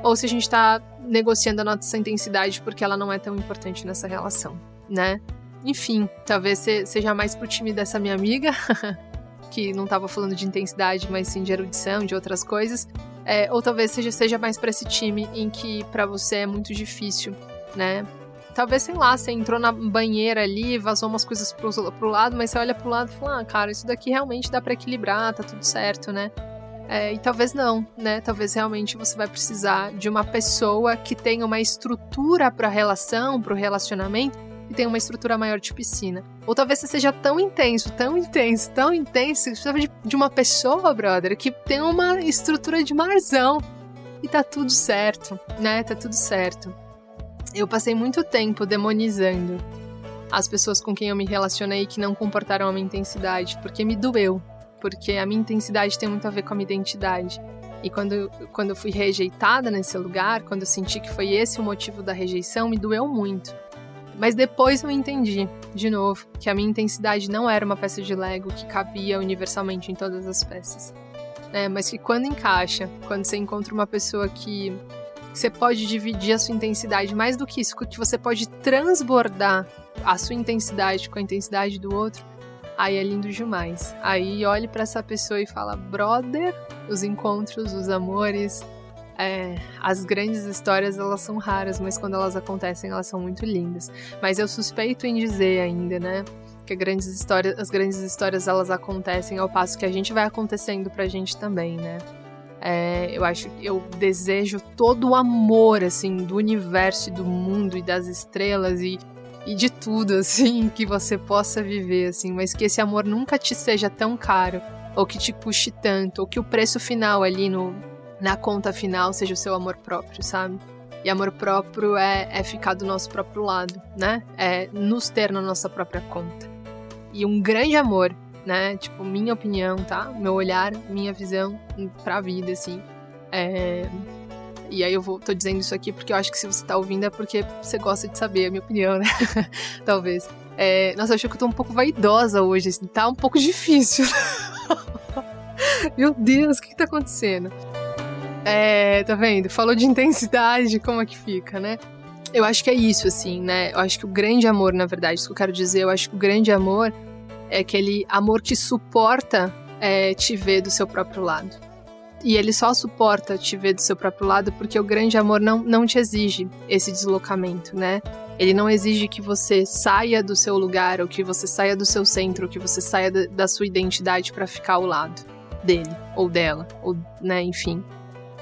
ou se a gente está negociando a nossa intensidade porque ela não é tão importante nessa relação, né? Enfim, talvez seja mais pro time dessa minha amiga, [LAUGHS] que não estava falando de intensidade, mas sim de erudição, de outras coisas. É, ou talvez seja, seja mais para esse time em que para você é muito difícil, né? Talvez, sei lá, você entrou na banheira ali, vazou umas coisas pro, pro lado, mas você olha pro lado e fala, ah, cara, isso daqui realmente dá para equilibrar, tá tudo certo, né? É, e talvez não, né? Talvez realmente você vai precisar de uma pessoa que tenha uma estrutura para a relação, para o relacionamento, e tenha uma estrutura maior de piscina. Ou talvez você seja tão intenso, tão intenso, tão intenso, que precisa de, de uma pessoa, brother, que tem uma estrutura de marzão. E tá tudo certo, né? Tá tudo certo eu passei muito tempo demonizando as pessoas com quem eu me relacionei que não comportaram a minha intensidade, porque me doeu, porque a minha intensidade tem muito a ver com a minha identidade. E quando, quando eu fui rejeitada nesse lugar, quando eu senti que foi esse o motivo da rejeição, me doeu muito. Mas depois eu entendi, de novo, que a minha intensidade não era uma peça de Lego que cabia universalmente em todas as peças. É, mas que quando encaixa, quando você encontra uma pessoa que você pode dividir a sua intensidade mais do que isso, que você pode transbordar a sua intensidade com a intensidade do outro, aí é lindo demais. Aí olhe para essa pessoa e fala: "Brother, os encontros, os amores, É, as grandes histórias elas são raras, mas quando elas acontecem elas são muito lindas. Mas eu suspeito em dizer ainda, né, que grandes histórias, as grandes histórias elas acontecem ao passo que a gente vai acontecendo pra gente também, né? É, eu acho eu desejo todo o amor assim do universo e do mundo e das estrelas e, e de tudo [LAUGHS] assim que você possa viver assim, mas que esse amor nunca te seja tão caro ou que te custe tanto, ou que o preço final ali no na conta final seja o seu amor próprio, sabe? E amor próprio é, é ficar do nosso próprio lado, né? É nos ter na nossa própria conta. E um grande amor, né? Tipo, minha opinião, tá? Meu olhar, minha visão pra vida, assim. É... E aí eu vou, tô dizendo isso aqui porque eu acho que se você tá ouvindo é porque você gosta de saber a minha opinião, né? [LAUGHS] Talvez. É... Nossa, eu acho que eu tô um pouco vaidosa hoje, assim. Tá um pouco difícil. [LAUGHS] Meu Deus, o que, que tá acontecendo? É, tá vendo? Falou de intensidade, como é que fica, né? Eu acho que é isso, assim, né? Eu acho que o grande amor, na verdade, isso que eu quero dizer, eu acho que o grande amor é aquele amor que suporta é, te ver do seu próprio lado. E ele só suporta te ver do seu próprio lado porque o grande amor não, não te exige esse deslocamento, né? Ele não exige que você saia do seu lugar, ou que você saia do seu centro, ou que você saia da, sua identidade para ficar ao lado dele, ou dela, ou, né, enfim.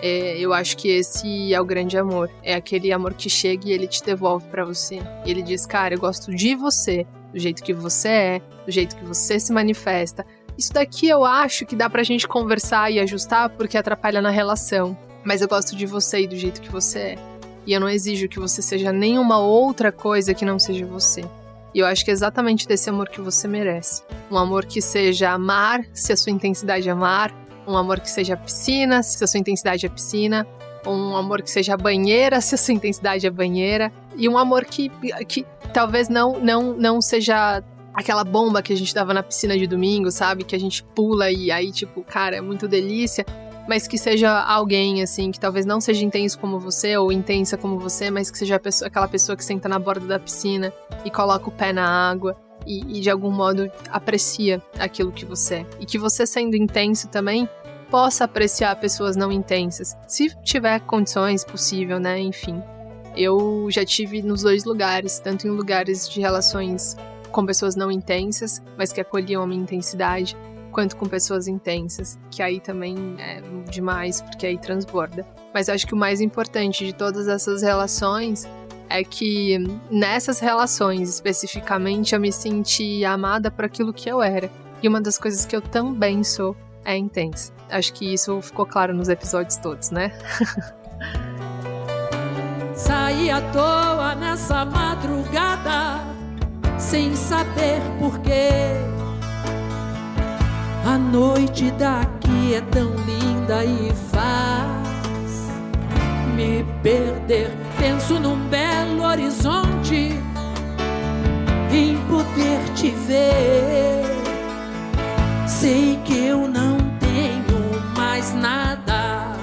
É, eu acho que esse é o grande amor. É aquele amor que chega e ele te devolve para você. E ele diz, cara, eu gosto de você, do jeito que você é, do jeito que você se manifesta. Isso daqui eu acho que dá pra gente conversar e ajustar porque atrapalha na relação. Mas eu gosto de você e do jeito que você é. E eu não exijo que você seja nenhuma outra coisa que não seja você. E eu acho que é exatamente desse amor que você merece. Um amor que seja amar, se a sua intensidade é amar, um amor que seja piscina, se a sua intensidade é piscina, um amor que seja banheira, se a sua intensidade é banheira, e um amor que, que talvez não, não, não seja aquela bomba que a gente dava na piscina de domingo, sabe? Que a gente pula e aí, tipo, cara, é muito delícia. Mas que seja alguém, assim, que talvez não seja intenso como você ou intensa como você, mas que seja pessoa, aquela pessoa que senta na borda da piscina e coloca o pé na água e, e de algum modo aprecia aquilo que você é. E que você, sendo intenso também, possa apreciar pessoas não intensas, se tiver condições possível, né? Enfim. Eu já tive nos dois lugares, tanto em lugares de relações com pessoas não intensas, mas que acolhiam a minha intensidade, quanto com pessoas intensas, que aí também é demais, porque aí transborda. Mas acho que o mais importante de todas essas relações é que nessas relações especificamente eu me senti amada por aquilo que eu era. E uma das coisas que eu também sou é intensa. Acho que isso ficou claro nos episódios todos, né? [LAUGHS] Saí à toa nessa madrugada, sem saber porquê. A noite daqui é tão linda e faz me perder Penso num belo horizonte, em poder te ver. Sei que eu não tenho mais nada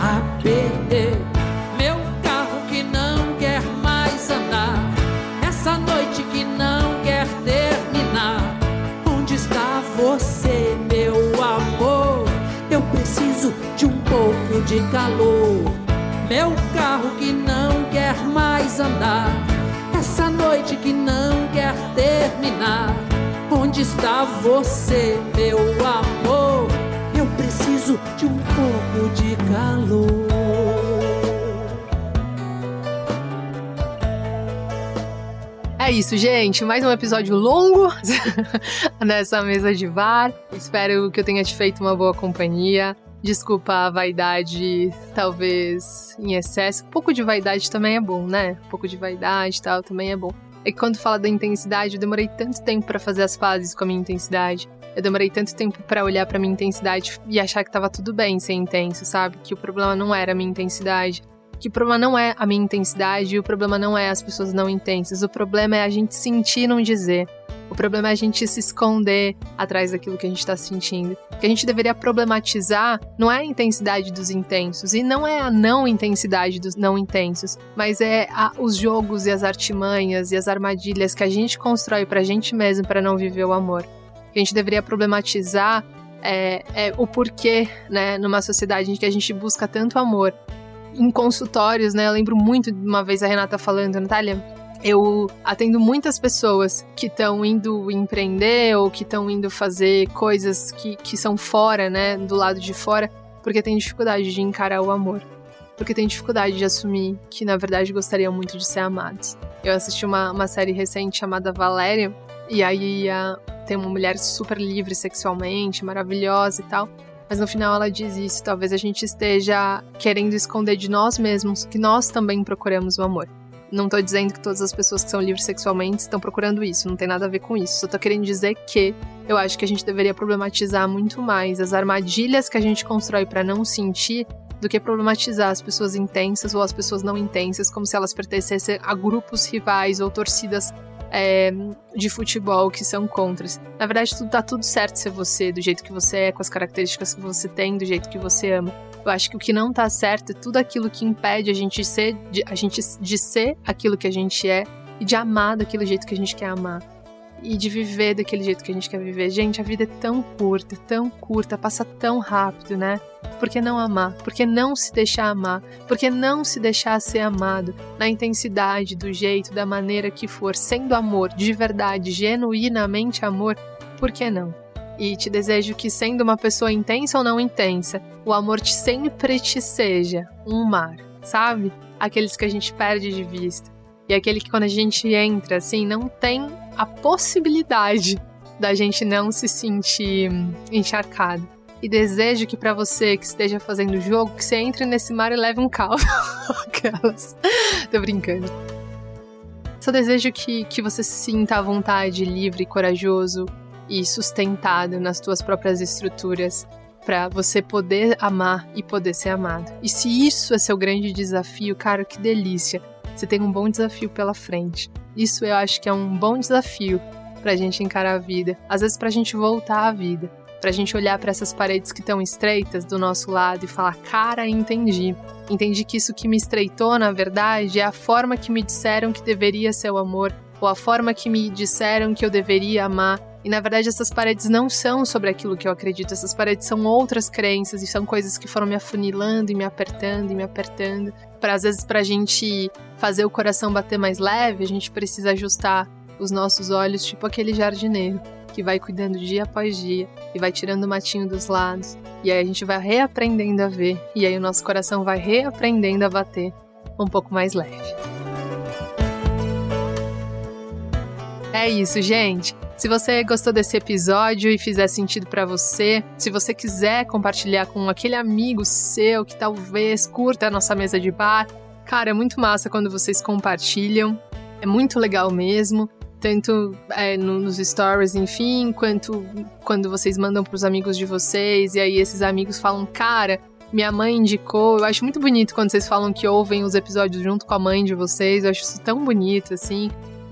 a perder. De calor meu carro que não quer mais andar, essa noite que não quer terminar. Onde está você, meu amor? Eu preciso de um pouco de calor. É isso, gente. Mais um episódio longo [LAUGHS] nessa mesa de bar. Espero que eu tenha te feito uma boa companhia. Desculpa a vaidade, talvez em excesso. Um pouco de vaidade também é bom, né? Um pouco de vaidade e tal também é bom. É que quando fala da intensidade, eu demorei tanto tempo para fazer as pazes com a minha intensidade. Eu demorei tanto tempo para olhar para minha intensidade e achar que tava tudo bem ser intenso, sabe? Que o problema não era a minha intensidade. Que o problema não é a minha intensidade o problema não é as pessoas não intensas. O problema é a gente sentir e não dizer. O problema é a gente se esconder atrás daquilo que a gente está sentindo. O que a gente deveria problematizar não é a intensidade dos intensos e não é a não intensidade dos não intensos, mas é a, os jogos e as artimanhas e as armadilhas que a gente constrói para a gente mesmo para não viver o amor. O que a gente deveria problematizar é, é o porquê, né, numa sociedade em que a gente busca tanto amor. Em consultórios, né, eu lembro muito de uma vez a Renata falando, Natália, eu atendo muitas pessoas que estão indo empreender ou que estão indo fazer coisas que, que são fora, né, do lado de fora, porque tem dificuldade de encarar o amor. Porque tem dificuldade de assumir que, na verdade, gostariam muito de ser amados. Eu assisti uma, uma série recente chamada Valéria, e aí a, tem uma mulher super livre sexualmente, maravilhosa e tal. Mas no final ela diz isso. Talvez a gente esteja querendo esconder de nós mesmos que nós também procuramos o amor. Não tô dizendo que todas as pessoas que são livres sexualmente estão procurando isso, não tem nada a ver com isso. Só tô querendo dizer que eu acho que a gente deveria problematizar muito mais as armadilhas que a gente constrói para não sentir do que problematizar as pessoas intensas ou as pessoas não intensas como se elas pertencessem a grupos rivais ou torcidas é, de futebol que são contras. Na verdade, tudo tá tudo certo ser você, do jeito que você é, com as características que você tem, do jeito que você ama. Eu acho que o que não tá certo é tudo aquilo que impede a gente ser, de, a gente de ser aquilo que a gente é e de amar daquele jeito que a gente quer amar e de viver daquele jeito que a gente quer viver. Gente, a vida é tão curta, tão curta, passa tão rápido, né? Por que não amar? Por que não se deixar amar? Por que não se deixar ser amado na intensidade, do jeito, da maneira que for, sendo amor, de verdade, genuinamente amor? Por que não? E te desejo que, sendo uma pessoa intensa ou não intensa, o amor te sempre te seja um mar, sabe? Aqueles que a gente perde de vista. E aquele que quando a gente entra, assim, não tem a possibilidade da gente não se sentir encharcado. E desejo que para você que esteja fazendo o jogo, que você entre nesse mar e leve um caldo. [LAUGHS] Aquelas. Tô brincando. Só desejo que, que você se sinta à vontade, livre, corajoso e sustentado nas tuas próprias estruturas para você poder amar e poder ser amado. E se isso é seu grande desafio, cara, que delícia! Você tem um bom desafio pela frente. Isso eu acho que é um bom desafio pra gente encarar a vida. Às vezes pra gente voltar à vida. Pra gente olhar para essas paredes que estão estreitas do nosso lado e falar: cara, entendi. Entendi que isso que me estreitou, na verdade, é a forma que me disseram que deveria ser o amor, ou a forma que me disseram que eu deveria amar. E na verdade, essas paredes não são sobre aquilo que eu acredito, essas paredes são outras crenças e são coisas que foram me afunilando e me apertando e me apertando. Para às vezes, para a gente fazer o coração bater mais leve, a gente precisa ajustar os nossos olhos, tipo aquele jardineiro que vai cuidando dia após dia e vai tirando o matinho dos lados. E aí a gente vai reaprendendo a ver, e aí o nosso coração vai reaprendendo a bater um pouco mais leve. É isso, gente. Se você gostou desse episódio e fizer sentido para você, se você quiser compartilhar com aquele amigo seu que talvez curta a nossa mesa de bar, cara, é muito massa quando vocês compartilham. É muito legal mesmo tanto é, nos stories, enfim, quanto quando vocês mandam para os amigos de vocês, e aí esses amigos falam, cara, minha mãe indicou. Eu acho muito bonito quando vocês falam que ouvem os episódios junto com a mãe de vocês, eu acho isso tão bonito, assim.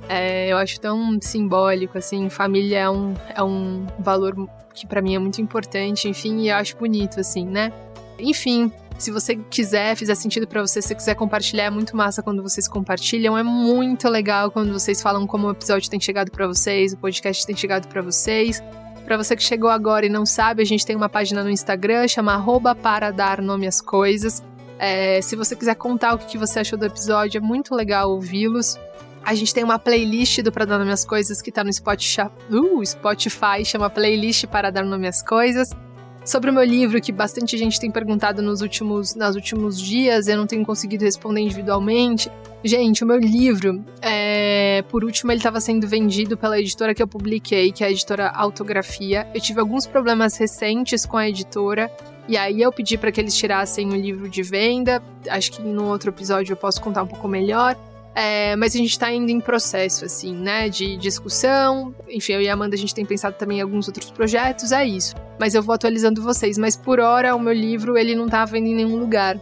É, eu acho tão simbólico, assim, família é um, é um valor que para mim é muito importante, enfim, e eu acho bonito, assim, né? Enfim, se você quiser, fizer sentido para você, se você quiser compartilhar, é muito massa quando vocês compartilham. É muito legal quando vocês falam como o episódio tem chegado para vocês, o podcast tem chegado para vocês. Para você que chegou agora e não sabe, a gente tem uma página no Instagram, chama para dar nome às coisas. É, se você quiser contar o que você achou do episódio, é muito legal ouvi-los. A gente tem uma playlist do Para Dar Nome às Coisas que tá no Spotify, uh, Spotify, chama Playlist para Dar Nome às Coisas. Sobre o meu livro, que bastante gente tem perguntado nos últimos, nos últimos dias, eu não tenho conseguido responder individualmente. Gente, o meu livro, é... por último, ele estava sendo vendido pela editora que eu publiquei, que é a editora Autografia. Eu tive alguns problemas recentes com a editora, e aí eu pedi para que eles tirassem o livro de venda. Acho que no outro episódio eu posso contar um pouco melhor. É, mas a gente está indo em processo, assim, né, de discussão. Enfim, eu e a Amanda, a gente tem pensado também em alguns outros projetos, é isso. Mas eu vou atualizando vocês. Mas por hora, o meu livro, ele não tá vendo em nenhum lugar.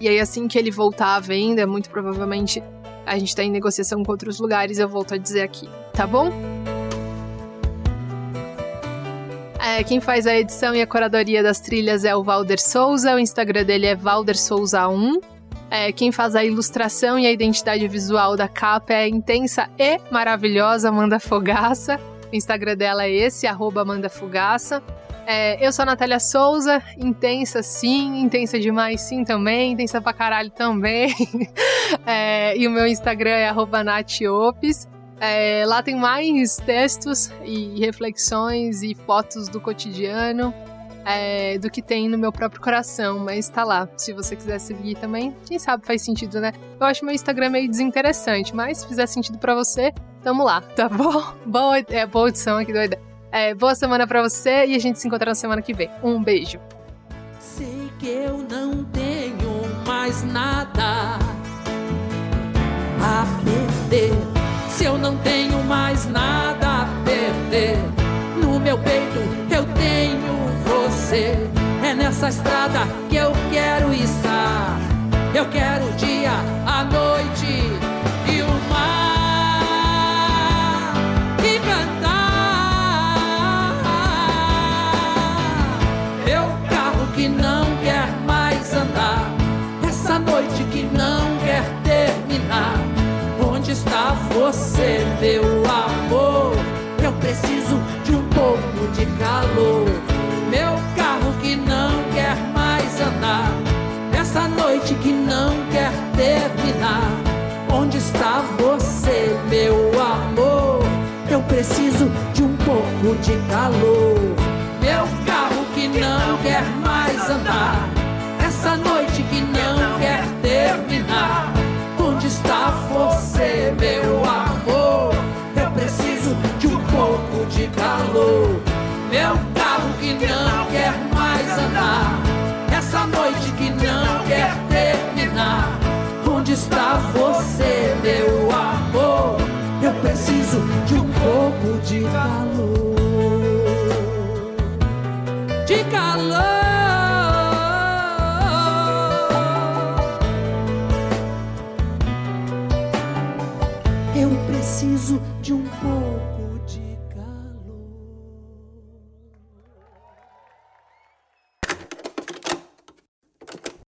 E aí, assim que ele voltar à venda, muito provavelmente a gente está em negociação com outros lugares, eu volto a dizer aqui, tá bom? É, quem faz a edição e a curadoria das trilhas é o Valder Souza, o Instagram dele é valdersouza1. É, quem faz a ilustração e a identidade visual da capa é a intensa e maravilhosa Amanda Fogaça. O Instagram dela é esse, arroba Amanda Fogaça. É, eu sou a Natália Souza, intensa sim, intensa demais sim também, intensa pra caralho também. [LAUGHS] é, e o meu Instagram é natiopes. É, lá tem mais textos e reflexões e fotos do cotidiano é, do que tem no meu próprio coração, mas tá lá. Se você quiser seguir também, quem sabe faz sentido, né? Eu acho meu Instagram meio desinteressante, mas se fizer sentido para você, tamo lá, tá bom? [LAUGHS] Boa, é, boa edição aqui, doida. É, boa semana para você e a gente se encontra na semana que vem. Um beijo. Sei que eu não tenho mais nada a perder. Se eu não tenho mais nada a perder, no meu peito você. É nessa estrada que eu quero estar. Eu quero o dia, a noite e o mar. E cantar. Meu carro que não quer mais andar. Essa noite que não quer terminar. Onde está você, meu amor? Eu preciso de um pouco de calor andar, essa noite que não quer terminar. Onde está você, meu amor? Eu preciso de um pouco de calor. Meu carro que não quer mais andar, essa noite que não quer terminar. Onde está você, meu amor? Eu preciso de um pouco de calor. Meu carro que não Stop.